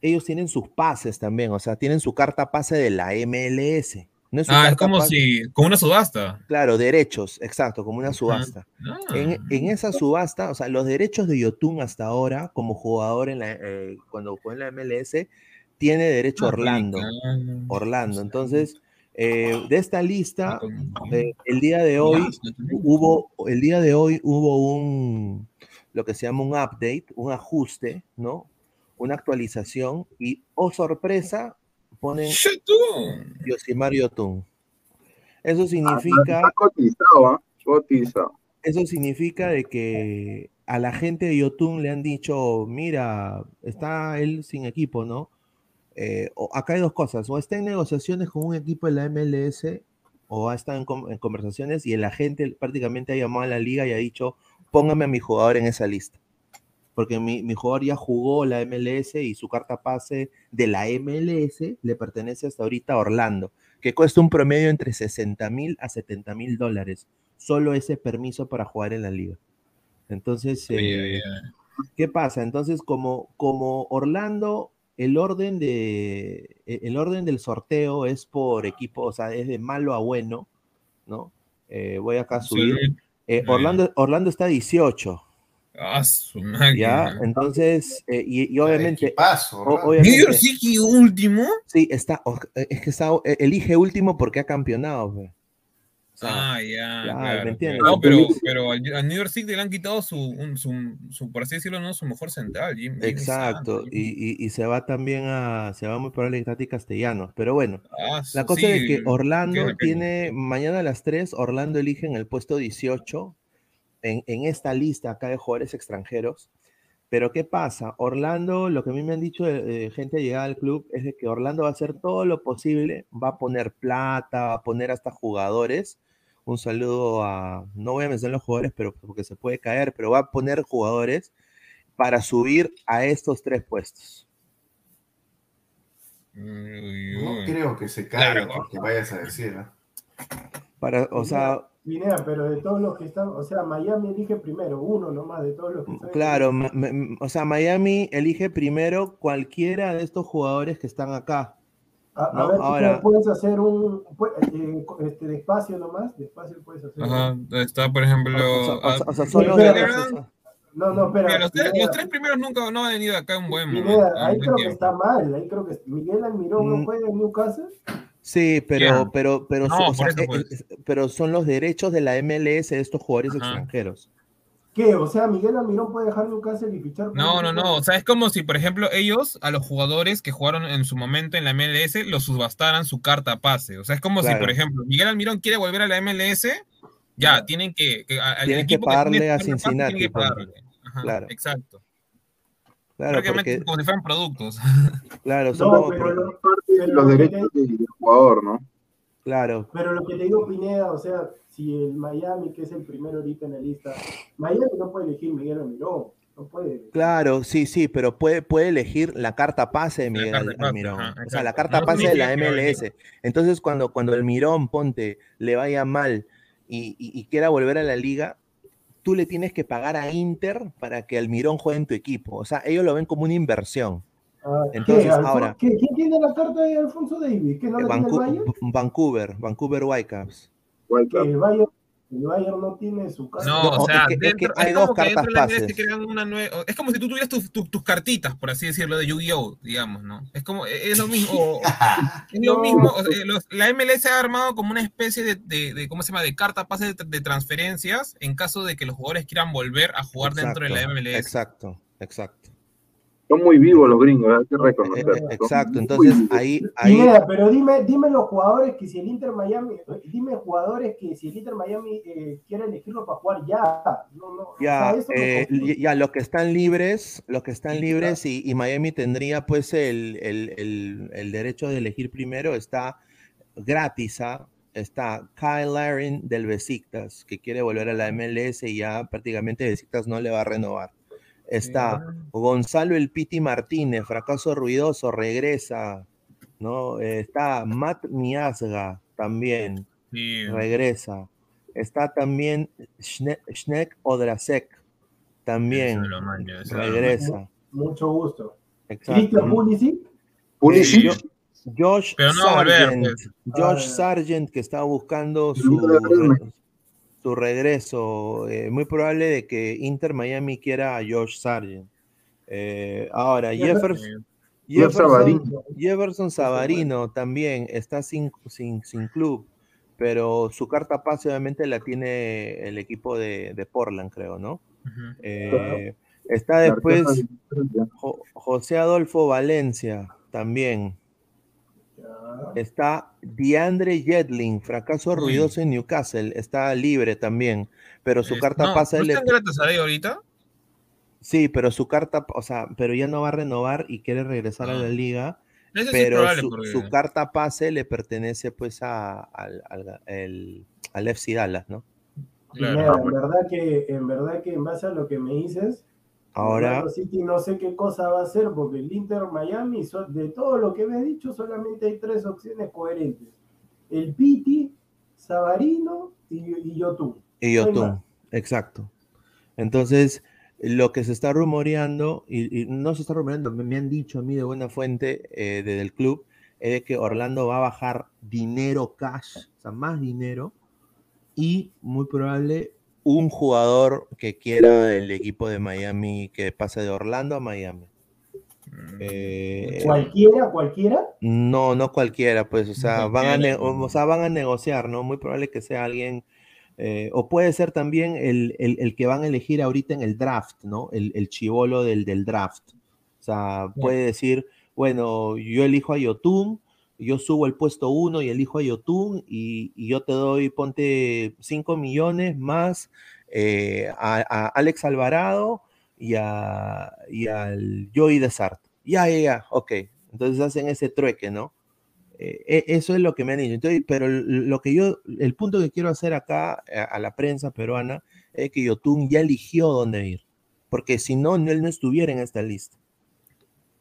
ellos tienen sus pases también, o sea, tienen su carta pase de la MLS. No es su Ah, es como pase- si, como una subasta. Claro, derechos, exacto, como una subasta. Ah, En, en esa subasta, o sea, los derechos de Yotun hasta ahora, como jugador en la, eh, cuando jugó en la MLS, tiene derecho ah, Orlando. americano. Orlando. Entonces, eh, de esta lista, Con- eh, el día de hoy hubo, el día de hoy hubo un, lo que se llama un update, un ajuste, ¿no? Una actualización y, oh sorpresa, ponen. Yosimar Yotun. Eso significa Está cotizado, ¿ah? Cotizado. Eso significa de que a la gente de Yotun le han dicho, mira, está él sin equipo, ¿no? Eh, o- acá hay dos cosas, o está en negociaciones con un equipo de la MLS, o ha estado en, en conversaciones y la gente prácticamente ha llamado a la liga y ha dicho, póngame a mi jugador en esa lista. Porque mi, mi jugador ya jugó la MLS y su carta pase de la MLS le pertenece hasta ahorita a Orlando, que cuesta un promedio entre 60 mil a 70 mil dólares solo ese permiso para jugar en la liga. Entonces, eh. ¿qué pasa? Entonces, como, como Orlando, el orden, de, e- el orden del sorteo es por equipo, o sea, es de malo a bueno, ¿no? Eh, voy acá a subir. Eh, Orlando, Orlando está 18, Ah, su ¿ya? máquina. Entonces, eh, y, y obviamente... Paso, o- obviamente- New York City último. Sí, está, o- es que está, eh, elige último porque ha campeonado. O sea, Ah, ya. claro, claro, ¿me entiendes? claro. No, pero, pero al, al New York City le han quitado su, un- su, su, por así decirlo, no, su mejor central. Jim- Exacto, y, y- y se va también a, se va muy probable Tati Castellanos, pero bueno, Ah, la cosa es sí, que Orlando tiene, mañana a las 3, Orlando elige en el puesto 18 en, en esta lista acá de jugadores extranjeros, pero ¿qué pasa? Orlando, lo que a mí me han dicho de, de gente llegada al club es de que Orlando va a hacer todo lo posible, va a poner plata, va a poner hasta jugadores, un saludo a, no voy a mencionar los jugadores, pero porque se puede caer, pero va a poner jugadores para subir a estos tres puestos. No creo que se caiga Claro. porque vayas a decir. ¿eh? Para, o sea, Pineda, pero de todos los que están, o sea, Miami elige primero, uno nomás de todos los que están. claro, o sea, Miami elige primero cualquiera de estos jugadores que están acá. A, a No, ver, si ahora- puedes hacer un, eh, este, despacio nomás, despacio puedes hacer. Ajá, está por ejemplo. O sea, o sea, o sea, son los Pero- de- Pero- o sea, No, no, espera. los, tres, los tres primeros nunca no han venido acá un buen Pineda, momento. ahí creo que tiempo. está mal, ahí creo que Miguel Almirón Mm. no juega en Newcastle. Sí, pero, pero, pero, No, so- o por sea, eso, eh, pues. eh, pero son los derechos de la MLS de estos jugadores Ajá. extranjeros. ¿Qué? O sea, Miguel Almirón puede dejar Newcastle y fichar. No, no, no. O sea, es como si, por ejemplo, ellos, a los jugadores que jugaron en su momento en la MLS, los subastaran su carta pase. O sea, es como si, por ejemplo, Miguel Almirón quiere volver a la MLS, ya, tienen que. que a- Tienen que equipo pagarle tiene a tienen que pagarle. Ajá, Claro. Exacto. Claro, porque, como si fueran productos. claro, son No, como- pero, lo, Parte de los derechos del jugador, ¿no? claro, pero lo que te digo, Pineda, o sea, si el Miami, que es el primero ahorita en la lista, Miami no puede elegir Miguel Almirón, no puede. claro, sí, sí, pero puede, puede elegir la carta pase de Miguel Almirón. ajá, o sea, la carta No pase de la MLS. Entonces, cuando, cuando el Mirón, ponte, le vaya mal y, y- y quiera volver a la liga, tú le tienes que pagar a Inter para que Almirón juegue en tu equipo. O sea, ellos lo ven como una inversión. Ah, Entonces, ¿qué, ahora- ¿qué- ¿Quién tiene la carta de Alfonso Davis? ¿Que no la tiene el Vancu- Bayern? Vancouver, Vancouver Whitecaps. Que- el Bayern, el Bayern no tiene su carta. No, o sea, es que- es que dentro, hay es dos como que dentro cartas de la MLS pases. crean una nueva. Es como si tú tuvieras tus, cartitas, por así decirlo, de Yu-Gi-Oh, digamos, ¿no? Es como, es lo mismo. Es lo mismo, o sea, los- la MLS ha armado como una especie de, de- de, ¿cómo se llama?, de carta pase de, de transferencias en caso de que los jugadores quieran volver a jugar dentro de la MLS. Exacto, exacto. Son muy vivos los gringos, hay que Eh, reconocerlo. Exacto, entonces ahí, ahí pero dime, dime los jugadores que si el Inter Miami, dime jugadores que si el Inter Miami eh, quiere elegirlo para jugar ya. No, no, o Ya, sea, eh, confunde. ya los que están libres, los que están libres y, y Miami tendría pues el, el- el- el derecho de elegir primero, está gratis, ¿ah? está Kyle Larin del Besiktas, que quiere volver a la MLS y ya prácticamente Besiktas no le va a renovar. Está Gonzalo El Piti Martínez, fracaso ruidoso, regresa, ¿no? Eh, está Matt Miazga también, regresa. Está también Schne- Schneck Odrasek, también regresa. Mucho gusto. Exacto. Pulisic, Pulisic, Eh, Josh no a volver, Sargent, pues. Josh. Sargent que está buscando su, su regreso. eh, muy probable de que Inter Miami quiera a Josh Sargent. Eh, ahora, Eh, Jeff Jefferson, Savarino. Jefferson Savarino también está sin, sin, sin club, pero su carta pase obviamente la tiene el equipo de, de Portland, creo, ¿no? Eh, está después Jo- José Adolfo Valencia, también. Está DeAndre Jedling, fracaso ruidoso en Newcastle, está libre también, pero su Es- carta no, pasa ¿no le- está Galatasaray ahorita? Sí, pero su carta, o sea, pero ya no va a renovar y quiere regresar a la Ah. liga, Eso sí es pero su, porque- su carta pase le pertenece pues a- al, al, el- al FC Dallas, ¿no? Claro. En verdad que, en verdad que en base a lo que me dices, Ahora, City no sé qué cosa va a hacer porque el Inter Miami, de todo lo que me has dicho, solamente hay tres opciones coherentes. El Piti, Savarino y, y Yotun. y no Yotun, más. exacto. Entonces, lo que se está rumoreando, y, y no se está rumoreando, me, han dicho a mí de buena fuente eh, de- del club, es que Orlando va a bajar dinero cash, o sea, más dinero, y muy probable un jugador que quiera el equipo de Miami que pase de Orlando a Miami. Eh, Cualquiera, cualquiera. no, no cualquiera, pues, o sea, van a, ne- o sea, van a negociar, ¿no? Muy probable que sea alguien, eh, o puede ser también el, el- el que van a elegir ahorita en el draft, ¿no? El, el chivolo del, del draft. O sea, puede decir, bueno, yo elijo a Yotun, yo subo el puesto 1 y elijo a Yotun y, y yo te doy, ponte 5 millones más eh, a, Alex Alvarado y, a, y al Joey Desart. Ya, ya, ya, ok. Entonces hacen ese trueque, ¿no? Eh, e- eso es lo que me han dicho. Entonces, pero lo que yo, el punto que quiero hacer acá a, a la prensa peruana es que Yotun ya eligió dónde ir. Porque si no- él no estuviera en esta lista.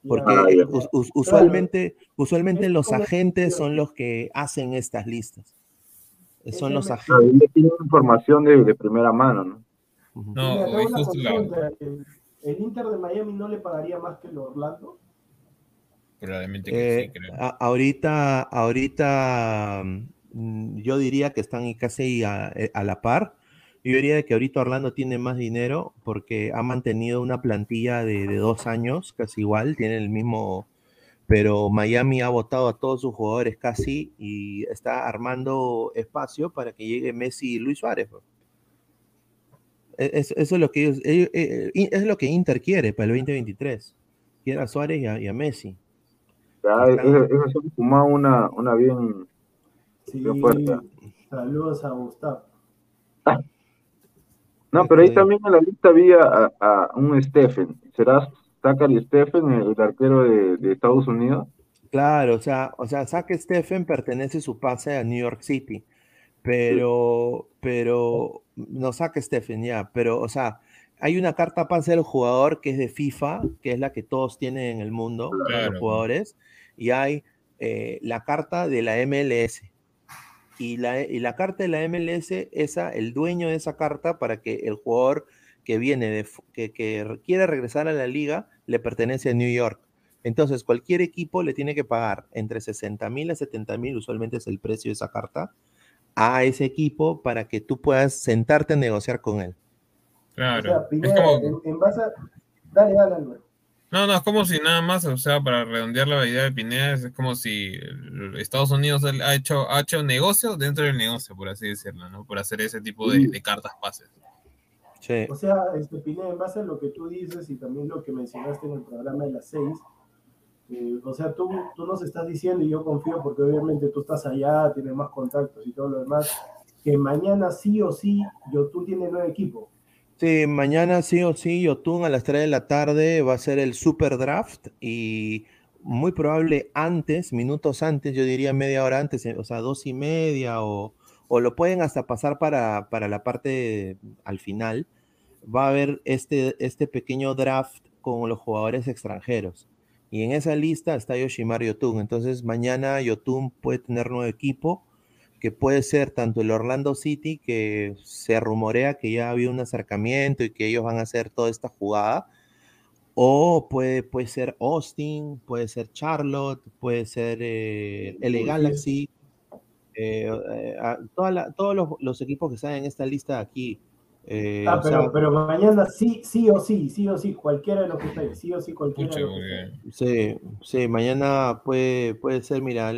Porque usualmente, usualmente los agentes son los que hacen estas listas. Son los Ah, agentes. él tiene información de, de primera mano, ¿no? No. ¿El, Inter de Miami no le pagaría más que el Orlando? Probablemente que Eh, sí, creo. a- ahorita, ahorita mm, yo diría que están casi a, eh, a la par. Yo diría que ahorita Orlando tiene más dinero porque ha mantenido una plantilla de, de dos años, casi igual, tiene el mismo, pero Miami ha votado a todos sus jugadores casi y está armando espacio para que llegue Messi y Luis Suárez. pues. E- es- eso es lo que ellos, ellos- eh, eh, es lo que Inter quiere para el 2023. Quiere a Suárez y a, y a Messi. Ya, Están- eso, eso se fumado una, una bien, Sí, bien fuerte. saludos a Gustavo. No, pero ahí también en la lista había a, a un Stephen. ¿Será Zachary Stephen, el, el arquero de, de Estados Unidos? Claro, o sea, o sea, Zach Stephen pertenece su pase a New York City, pero, pero, no Zach Stephen ya, pero, o sea, hay una carta pase del jugador que es de FIFA, que es la que todos tienen en el mundo, Claro. los jugadores, y hay eh, la carta de la MLS. Y la, y la carta de la MLS, esa, el dueño de esa carta, para que el jugador que viene, de, que, que quiere regresar a la liga, le pertenece a New York. Entonces, cualquier equipo le tiene que pagar entre 60 mil a 70 mil, usualmente es el precio de esa carta, a ese equipo para que tú puedas sentarte a negociar con él. Claro. O sea, es Pineda, como, en, en base a... Dale, dale, Álvaro. No, no, es como si nada más, o sea, para redondear la idea de Pineda, es como si Estados Unidos ha hecho, ha hecho negocio dentro del negocio, por así decirlo, ¿no? Por hacer ese tipo de, de cartas pases. Sí. O sea, este, Pineda, en base a lo que tú dices y también lo que mencionaste en el programa de las seis, eh, o sea, tú, tú nos estás diciendo, y yo confío porque obviamente tú estás allá, tienes más contactos y todo lo demás, que mañana sí o sí Yotun tiene nuevo equipo. Sí, mañana sí o sí, Yotun a las 3 de la tarde va a ser el super draft y muy probable antes, minutos antes, yo diría media hora antes, o sea, dos y media o, o lo pueden hasta pasar para, para la parte al final, va a haber este, este pequeño draft con los jugadores extranjeros. Y en esa lista está Yoshimar Yotun. Entonces mañana Yotun puede tener nuevo equipo, que puede ser tanto el Orlando City, que se rumorea que ya había un acercamiento y que ellos van a hacer toda esta jugada, o puede, puede ser Austin, puede ser Charlotte, puede ser eh, LA Galaxy, eh, eh, toda la, todos los, los, equipos que están en esta lista aquí. Eh, ah, pero, sea, pero, mañana sí, sí o sí, sí o sí, cualquiera de los que está ahí, sí o sí, cualquiera de los que Sí, sí, mañana puede, puede ser, mira,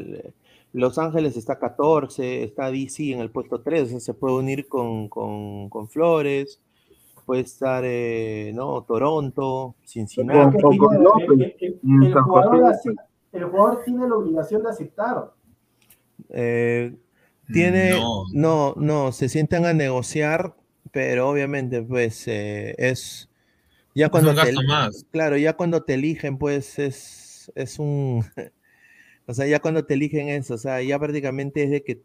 Los Ángeles está 14, está DC en el puesto 3, o sea, se puede unir con, con, con Flores, puede estar, eh, ¿no? Toronto, Cincinnati. El, el, el, el, jugador, el jugador tiene la obligación de aceptar. Eh, tiene, no. no, no, se sientan a negociar pero obviamente pues eh, es ya cuando es te, más. claro ya cuando te eligen pues es es un o sea ya cuando te eligen eso o sea ya prácticamente es de que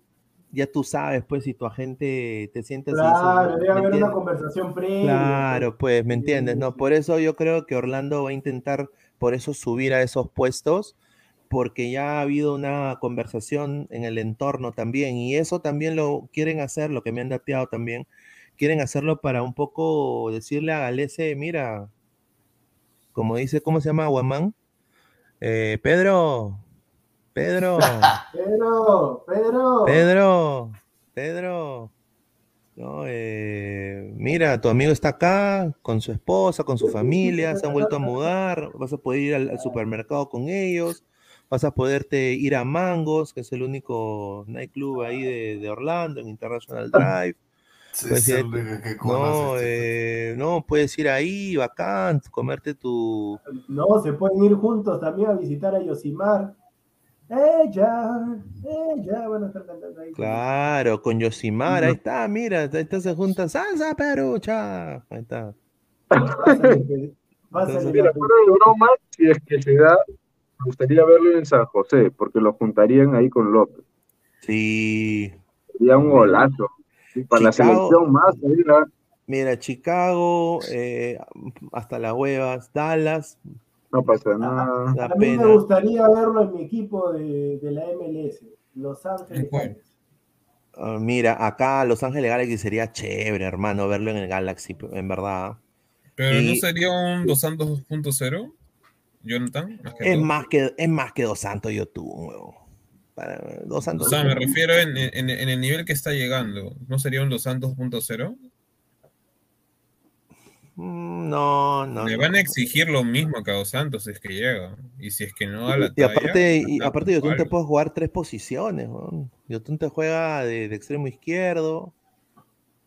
ya tú sabes pues si tu agente te sientes claro eso, debe haber una conversación previa claro pues me entiendes no por eso yo creo que Orlando va a intentar por eso subir a esos puestos porque ya ha habido una conversación en el entorno también y eso también lo quieren hacer lo que me han dateado también quieren hacerlo para un poco decirle a Galese, mira, como dice, ¿cómo se llama Guamán? Eh, Pedro, Pedro, Pedro, Pedro, Pedro, Pedro, no, eh, mira, tu amigo está acá con su esposa, con su familia, se han vuelto a mudar, vas a poder ir al, al supermercado con ellos, vas a poderte ir a Mangos, que es el único nightclub ahí de, de Orlando, en International Drive. Puedes ir, no, eh, no, puedes ir ahí, bacán, comerte tu. No, se pueden ir juntos también a visitar a Yosimar. Ella, ella, van a estar cantando ahí. Claro, con Yosimar, ahí está, mira, ahí se juntan salsa perucha. Ahí está. Entonces, mira, fuera de broma, si es que se da, me gustaría verlo en San José, porque lo juntarían ahí con López. Sí. Sería un golazo. Para Chicago, la selección más, mira. Mira, Chicago, eh, hasta las huevas, Dallas. No pasa nada. A, a mí me gustaría verlo en mi equipo de, de la MLS, Los Ángeles. Uh, mira, acá Los Ángeles Galaxy sería chévere, hermano, verlo en el Galaxy, en verdad. Pero y, no sería un Dos Santos 2.0, Jonathan. Más es, más que, es más que Dos Santos YouTube. Para Dos Santos. O sea, me refiero en, en, en, el nivel que está llegando. ¿No sería un Dos Santos punto cero? No, no. Le van a exigir lo mismo a Dos Santos si es que llega. Y si es que no a la Y aparte, y aparte Yotun te puede jugar tres posiciones. ¿no? Yotun te juega de, de, extremo izquierdo.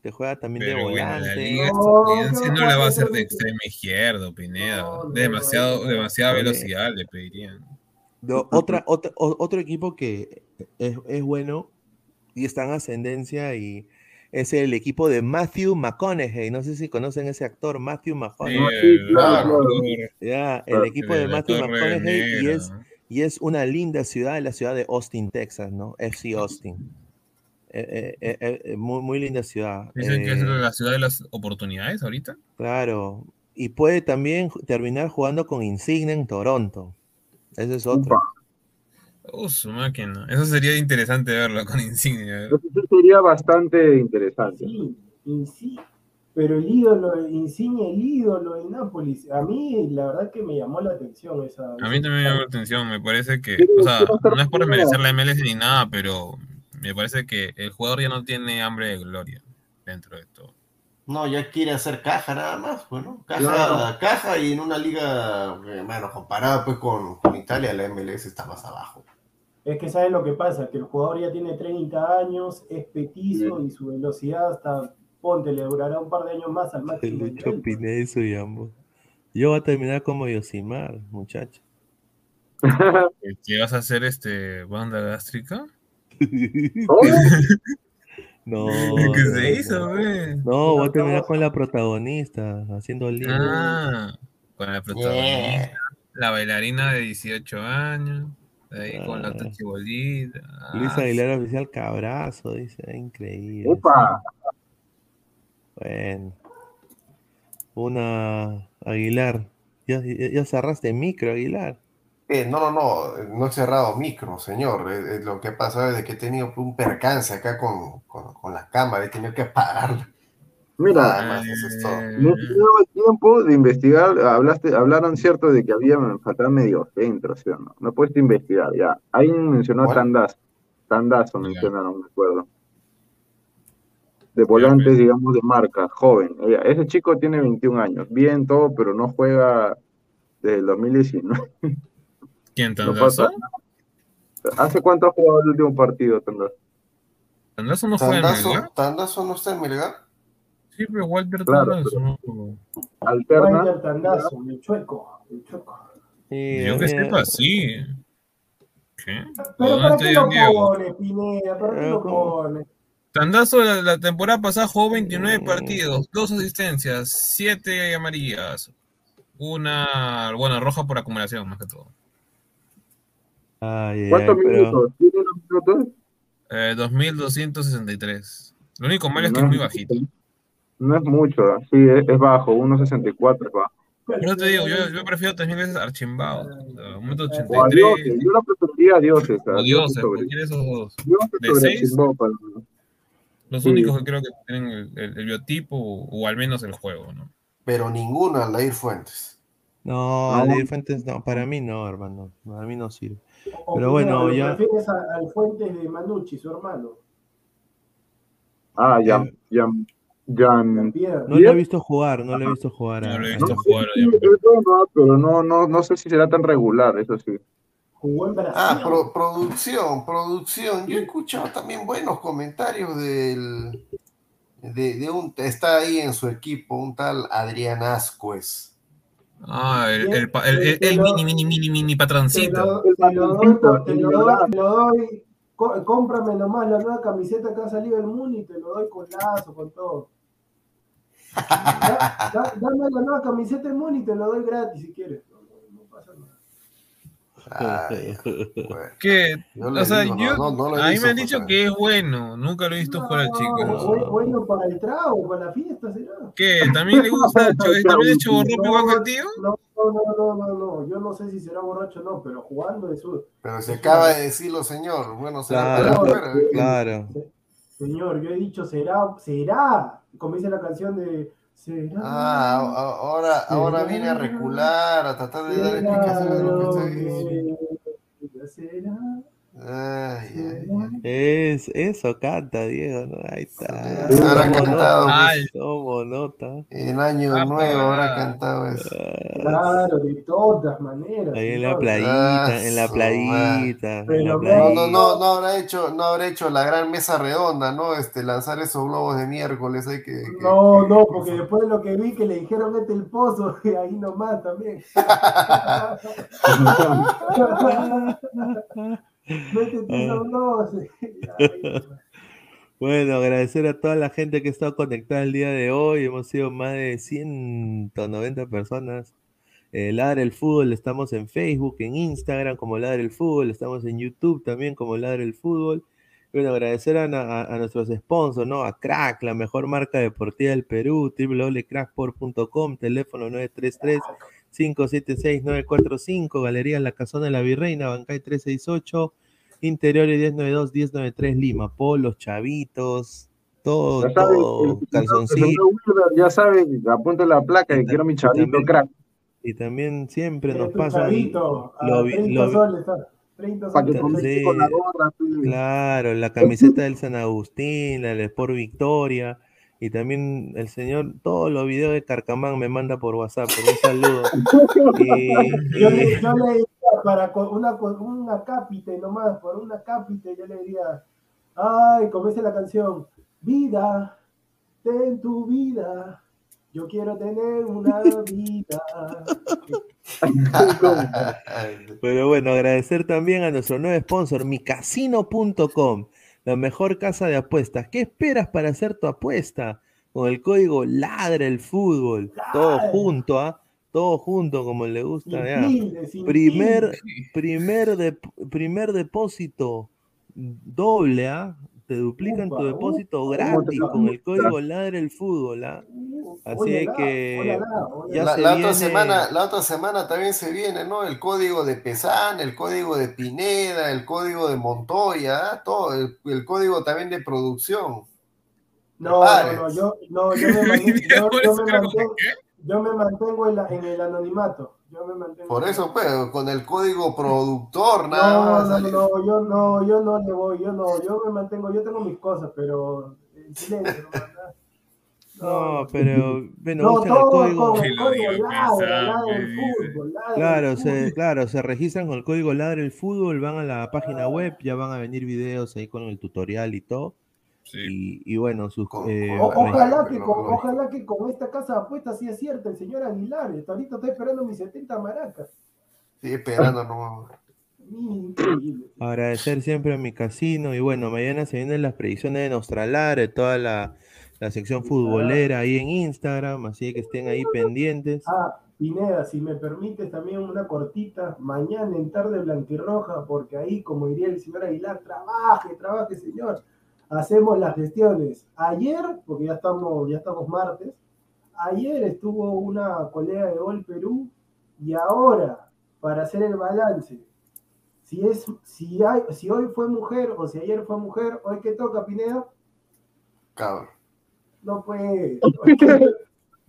Te juega también Pero de bueno, volante. la liga estadounidense no, no, la va a hacer de extremo izquierdo, Pineda. demasiado, demasiada velocidad le pedirían. No, otra, otra, otro equipo que es, es, bueno y está en ascendencia y es el equipo de Matthew McConaughey. No sé si conocen ese actor, Matthew McConaughey. Sí, claro. Ya, el equipo de Matthew McConaughey y es, y es una linda ciudad, la ciudad de Austin, Texas, ¿no? FC Austin. Eh, eh, eh, muy, muy linda ciudad. Dicen que es la ciudad de las oportunidades ahorita. Claro. Y puede también terminar jugando con Insigne en Toronto. Ese es otro. Uh, su máquina. Eso sería interesante verlo con Insigne. Eso sería bastante interesante. Sí, sí, pero el ídolo, Insigne, el ídolo de Nápoles, a mí la verdad que me llamó la atención esa. A mí también me llamó la atención, me parece que, o sea, no es por merecer la MLS ni nada, pero me parece que el jugador ya no tiene hambre de gloria dentro de todo. No, ya quiere hacer caja nada más, bueno, caja, claro. caja y en una liga, bueno, comparada pues con, con, Italia, la MLS está más abajo. Es que sabes lo que pasa, que el jugador ya tiene 30 años, es petizo sí. y su velocidad está ponte, le durará un par de años más al máximo. Lucho Pineda y ambos. Yo voy a terminar como Yosimar, muchacho. ¿Qué vas a hacer este banda gástrica? Oh. No. ¿Qué se hizo, güey? No, voy a terminar con la protagonista, haciendo el libro. Ah, con la protagonista. La bailarina de 18 años. Ahí con la Ah. chibolita. Luis Ah, Aguilar oficial cabrazo, dice, increíble. ¡Opa! Bueno. Una Aguilar. Ya, ya, cerraste micro, Aguilar. Eh, no, no, no, no he cerrado micro, señor. Eh, eh, lo que pasa es que he tenido un percance acá con, con, con la cámara, he tenido que apagarla. Mira, Nada más, eso es todo. no tuve tiempo de investigar, hablaste, hablaron cierto de que había faltado medio centro, ¿sí o no? No puedes investigar, ya. Ahí mencionó a. Tandazo, Tandazo mencionaron, me acuerdo. De volantes, digamos, de marca, joven. Ya, Ese chico tiene 21 años, bien todo, pero no juega desde el 2019. ¿Quién Tandazo? ¿Hace cuánto ha jugado el último partido, Tandazo? ¿Tandazo no fue en. ¿Tandazo no está en Melgar? Sí, pero Walter Claro, Tandazo. no. Alterna. Walter Tandazo, el chueco, el chueco. Sí, Yo que había- sepa, sí. ¿Qué? Pero ¿Dónde ¿para está qué lo Ian Diego? pone, Pineda? ¿Para qué lo pone? Tandazo la, la temporada pasada jugó 29 partidos, dos asistencias, 7 amarillas, una, bueno, roja por acumulación más que todo. Ay, ay, ¿Cuántos pero- minutos? ¿Tiene los minutos? Eh, 2263. Lo único malo es que No es muy bajito. No es mucho, sí, es, es bajo, 1.64 es bajo. Pero te digo, yo, yo prefiero también veces archimbado. O a 83. dioses, yo lo preferiría a dioses. a dioses, cualquiera esos dos. dioses De sobre seis, Chimbó, para mí. los Sí. únicos que creo que tienen el, el- el biotipo o, o al menos el juego, ¿no? Pero ninguno Aldair Fuentes. No, No. Aldair Fuentes no, para mí no, hermano. Para mí no sirve. O Pero bueno, ¿lo ya. prefieres a- al Fuentes de Manucci, su hermano? Ah, ya, ya, ya. No lo he visto jugar, no lo he visto jugar. No lo he visto jugar. Sí, es bueno, pero no, no, no sé si será tan regular, eso sí. Jugó en Brasil. Ah, pro- producción, producción. Yo he escuchado también buenos comentarios del. De, de un. Está ahí en su equipo un tal Adrián Ascuez. Ah, el, el, el- el- el mini, mini, mini, mini patroncito. te lo doy, por- te lo doy, te lo doy. Co- Cómprame nomás la nueva camiseta que ha salido del Muni y te lo doy con lazo, con todo. Da- da- dame la nueva camiseta del Muni y te lo doy gratis si quieres. No, no- no pasa nada. Ay, bueno. Que, Yo le o sea, digo, no, yo, no, no lo he a mí me han dicho pues, que es bueno. Nunca lo he visto jugar al chico. Bu- Bueno para el trago, para la fiesta será. ¿Qué? ¿También le gusta? ¿También es igual que el tío? No, no, no, no, no, no, yo no sé si será borracho o no, pero jugando de su... Pero se acaba de decirlo, señor. Bueno, se Claro, claro. Señor, yo he dicho será, será, como dice la canción de será. Ah, a- a- ahora, ahora viene a recular, a tratar de dar explicaciones de lo que está diciendo. será. Ay, ay, ay. Es, eso canta, Diego, ¿no? Ahí está. Se habrá Tomo cantado, nota. Tomo nota. El año Ah, nuevo habrá para. cantado eso. Claro, de todas maneras. Ahí en la playita, en la Ah, playita, en Pero la no, No, no, no, no habrá hecho, no habrá hecho la gran mesa redonda, ¿no? Este, lanzar esos globos de miércoles, hay que. que- No, no, porque después de lo que vi que le dijeron este el pozo, ahí nomás también. Globos. Ay, Bueno, agradecer a toda la gente que ha estado conectada el día de hoy. Hemos sido más de 190 personas. Eh, Ladra el Fútbol, estamos en Facebook, en Instagram como Ladra el Fútbol, estamos en YouTube también como Ladra el Fútbol. Bueno, agradecer a, a- a nuestros sponsors, ¿no? A Crack, la mejor marca deportiva del Perú, www.cracksport.com, teléfono 933-576-945, Galería La Casona de la Virreina, Bancay 368, Interiores 1092-1093 Lima, polos, chavitos, todo, Ya saben, todo, Wilber, ya saben, apunta la placa que quiero mi chavito también- crack. Y también siempre nos tu pasan chavito, a lo vi- 30 lo vi- soles, está. 30 Para que soles. Sí. con la gorra. sí. Claro, la camiseta del San Agustín, la del Sport Victoria, y también el señor, todos los videos de Carcamán me manda por WhatsApp, pero un saludo. Y, Yo le, yo le diría, para una, una cápite nomás, por una cápite, yo le diría, ay, como dice la canción, vida, ten tu vida. Yo quiero tener una vida. Pero bueno, agradecer también a nuestro nuevo sponsor, micasino.com, la mejor casa de apuestas. ¿Qué esperas para hacer tu apuesta? Con el código Ladra el Fútbol. Todo junto, ¿ah? Todo junto, como le gusta. Sin ya. tilde, sin Primer, primer, dep- primer depósito doble, ¿ah? Te duplican tu depósito upa, gratis con el código Ladra el Fútbol, ¿ah? Así que ya La, se la viene. otra semana, la otra semana también se viene, ¿no? El código de Pesán, el código de Pineda, el código de Montoya, ¿ah? todo, el, el código también de producción. No, no, yo, no, yo me, mantengo, yo, me mantengo, que, yo me mantengo en, la- en el anonimato. Yo me mantengo. Por eso, pues, con el código productor, nada No, más. no, no, yo no, yo no le voy, yo no, yo me mantengo, yo tengo mis cosas, pero en silencio, no, pero bueno, No, el código. con el código ladra, ladra el fútbol, ladra Claro, el se, claro, se registran con el código Ladra el Fútbol, van a la página web, ya van a venir videos ahí con el tutorial y todo. Sí. Y, y bueno, sus, eh, O- ojalá, que con, ojalá que con esta casa de apuestas sí es cierto el señor Aguilar. Ahorita estoy esperando mis 70 maracas. Sí, esperando, no. Increíble. agradecer siempre a mi casino. Y bueno, mañana se vienen las predicciones de Nostralar, de toda la, la sección futbolera ahí en Instagram, así que estén ahí pendientes. Ah, Pineda, si me permites también una cortita, mañana en tarde blanquirroja, porque ahí, como diría el señor Aguilar, trabaje, trabaje, señor. Hacemos las gestiones. Ayer, porque ya estamos, ya estamos martes, ayer estuvo una colega de Gol Perú y ahora, para hacer el balance, si es, si hay, si hoy fue mujer o si ayer fue mujer, hoy que toca, Pineda, Cabrón. no puede.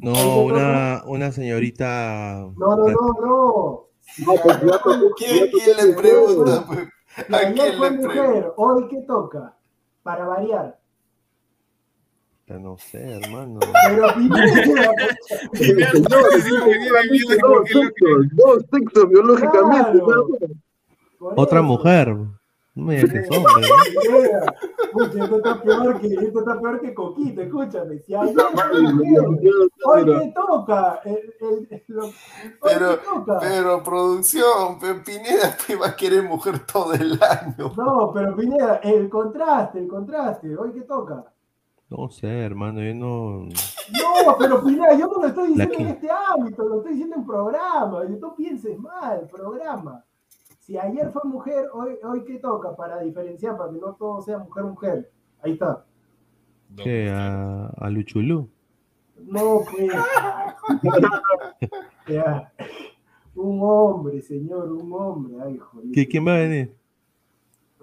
No, una, una señorita. No, no, no, no. Pues, tocó- ¿Quién, quién le pregunta? pues? ¿A ayer quién fue le pregunta? mujer, hoy que toca, para variar. No sé, hermano. Pero Dos ¿qué es lo que- sexos, biológicamente. Otra mujer. No me digas que es hombre. ¿no? Pineda, Escucha, esto está peor que, esto está peor que Coquito, escúchame. Si hoy que toca, el, el, el- lo- hoy Pero- toca. Pero producción, pero Pineda te va a querer mujer todo el año. No, pero Pineda, el contraste, el contraste, hoy que toca. No sé, hermano, yo no. No, pero Pineda, yo no lo estoy diciendo en este ámbito, lo estoy diciendo en programa. Y tú pienses mal, programa. Si ayer fue mujer, hoy, hoy qué toca para diferenciar, para que no todo sea mujer-mujer. Ahí está. ¿Qué? A, a Luchulú. No, pues. Ya. Un hombre, señor, un hombre. Ay, joder. ¿Qué, ¿Quién va a venir?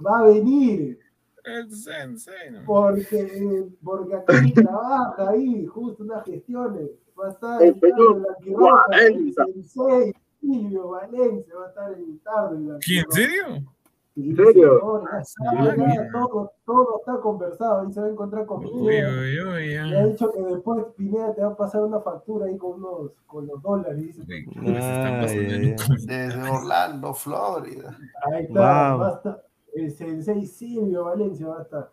Va a venir. El sensei, ¿no? Porque, porque aquí trabaja ahí, justo unas gestiones. Va a estar El Blanquirroja, el Valencia. sensei Silvio Valencia va a estar en tarde ¿Quién? Blanquirroja. ¿En serio? ¿En serio? Ah, todo, todo está conversado, ahí se va a encontrar con Uy, Pineda. uy, uy, Le ha dicho que después Pineda te va a pasar una factura ahí con unos con los dólares. Dice. Uy, ¿cómo se están Ay, pasando ay, el- Desde Orlando, Florida. Ahí está, Wow. va a estar. El sensei Silvio Valencia va a estar.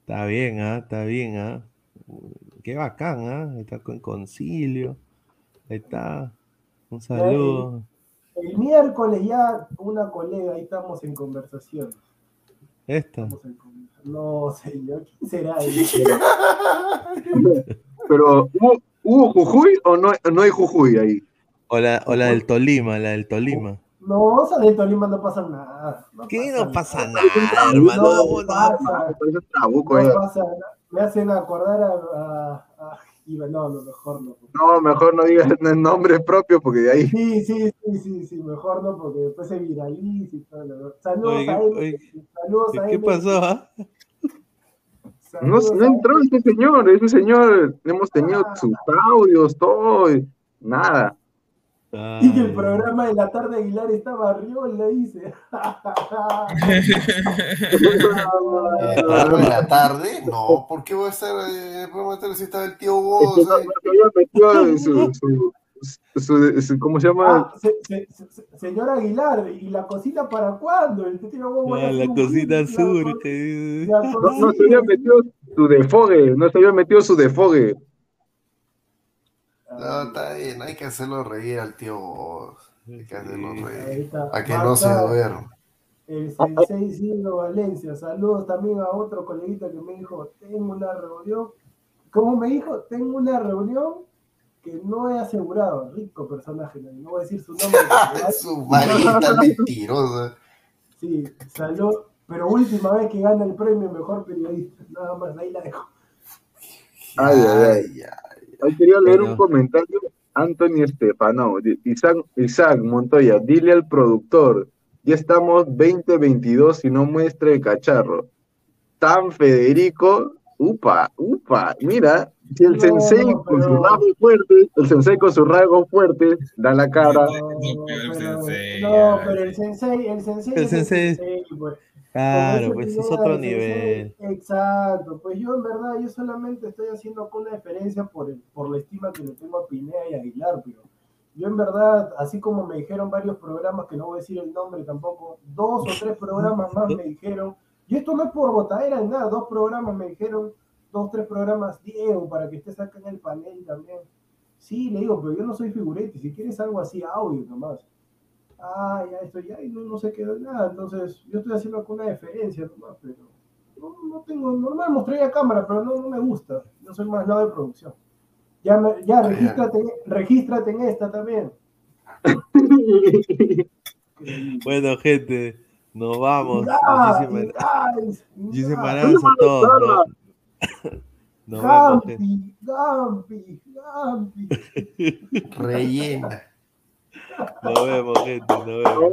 Está bien, ¿ah? Está bien, ¿ah? Qué bacán, ¿ah? Está con concilio. Ahí está. Un saludo. El miércoles ya una colega, ahí estamos en conversación. Esta. Estamos en conversación. No, señor, ¿quién será? Pero, ¿hubo, hubo Jujuy o no, no hay Jujuy ahí? O la, o la del Tolima, la del Tolima. No, o sea, de Tolima no pasa nada. No ¿Qué pasa no pasa nada. nada, hermano? No No, pasa, no pasa nada. Me hacen acordar a. a, Iba- no, no, mejor no. No, mejor no digas el nombre propio porque de ahí. Sí, sí, sí, sí, sí, mejor no, porque después se viraliza y todo. lo- Saludos Oye, a él. oye, Saludos a ¿Qué él. pasó, ah? No, no entró ese señor, ese señor, hemos tenido sus audios, todo, y nada. Y que el Ay, programa de la tarde Aguilar estaba Riola, dice. Eh, ¿algo en la tarde? No, ¿por qué voy a estar eh, el programa de tarde si estaba el tío Es Vos? que no- ahí? no se había metido en su, su, su- su- ¿cómo se llama? Ah, se- se- se- señor Aguilar, ¿y la cosita para cuándo? El tío Bobo ah, la cosita surge. La No, no se había metido Su defogue, no se había metido su defogue. No, está bien, hay que hacerlo reír al tío Bob. Hay que hacerlo reír. A que no se duerma. El Sensei Silvio Valencia. Saludos también a otro coleguita que me dijo, tengo una reunión. ¿Cómo me dijo? Tengo una reunión que no he asegurado. Rico personaje, no voy a decir su nombre. Su marita mentirosa. Sí, salió, pero última vez que gana el premio Mejor Periodista. Nada más, ahí la dejo. Ay, ay, ay. Ahí quería leer Pero- un comentario. Anthony Estefano, Isaac, Isaac Montoya, dile al productor, ya estamos 2022 y no muestre el cacharro. Tan Federico, upa, upa, mira, si el No, sensei no, con sus pero- rasgos fuertes, el sensei con sus rasgos fuertes, da la cara. No, No, pero el pero, sensei, no, pero el sensei, el sensei, El es el sensei- sensei, pues. Claro, pues es otro nivel. Exacto, pues yo en verdad, yo solamente estoy haciendo acá una diferencia por, el, por la estima que le tengo a Pineda y a Aguilar, pero yo en verdad, así como me dijeron varios programas, que no voy a decir el nombre tampoco, dos o tres programas más me dijeron, y esto no es por botadera ni nada, dos programas me dijeron, dos, tres programas, Diego, para que estés acá en el panel también. Sí, le digo, pero yo no soy figurete, si quieres algo así, audio nomás. Ah, ya esto ya, y no, no se quedó en nada, entonces yo estoy haciendo acá una diferencia nomás, pero no, no tengo, normal mostré cámara, pero no, no me gusta, yo soy más lado de producción. Ya, me- ya, regístrate, regístrate en esta también. Bueno, gente, nos vamos. Muchísimas, gracias a todos. ¿no? Nos vemos. Gampi, Gampi, Gampi. Rellena. Nos vemos, gente. Nos vemos.